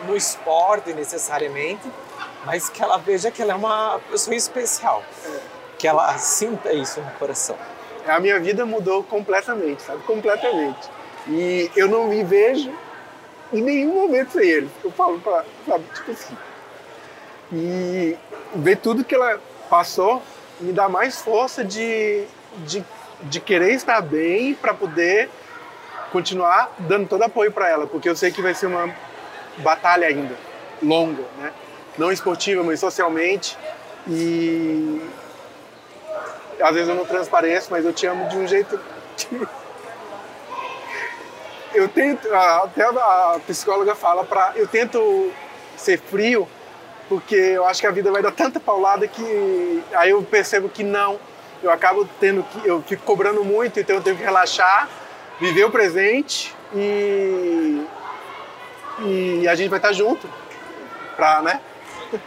C: no esporte necessariamente, mas que ela veja que ela é uma pessoa especial, que ela sinta isso no coração.
D: A minha vida mudou completamente, sabe? Completamente. E eu não me vejo em nenhum momento sem ele. Eu falo pra, sabe, tipo assim. E ver tudo que ela passou me dá mais força de, de, de querer estar bem para poder continuar dando todo apoio para ela, porque eu sei que vai ser uma batalha ainda, longa, né? Não esportiva, mas socialmente. E às vezes eu não transpareço, mas eu te amo de um jeito que eu tento, até a psicóloga fala para eu tento ser frio, porque eu acho que a vida vai dar tanta paulada que aí eu percebo que não, eu acabo tendo que eu fico cobrando muito, então eu tenho que relaxar, viver o presente e e a gente vai estar junto para, né?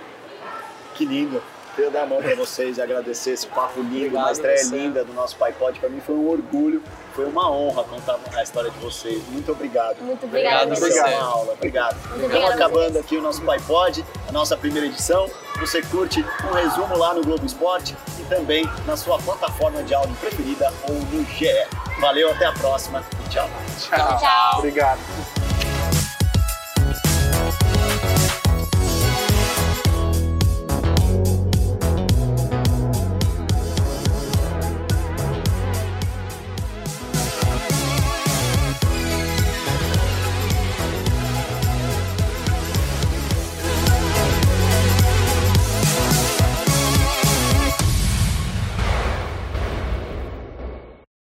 A: Que lindo. Queria dar a mão para vocês e agradecer esse papo lindo,
C: Obrigado
A: uma estreia
C: você.
A: linda do nosso Pai Pod. Para mim foi um orgulho, foi uma honra contar a história de vocês. Muito obrigado.
B: Muito.
C: Obrigado,
A: Foi
B: você.
A: uma aula, obrigado. Estamos
B: obrigada a
A: acabando aqui o nosso Pai Pod, a nossa primeira edição. Você curte um resumo lá no Globo Esporte e também na sua plataforma de áudio preferida ou no GE. Valeu, até a próxima e tchau.
D: Tchau.
B: Tchau.
D: Obrigado.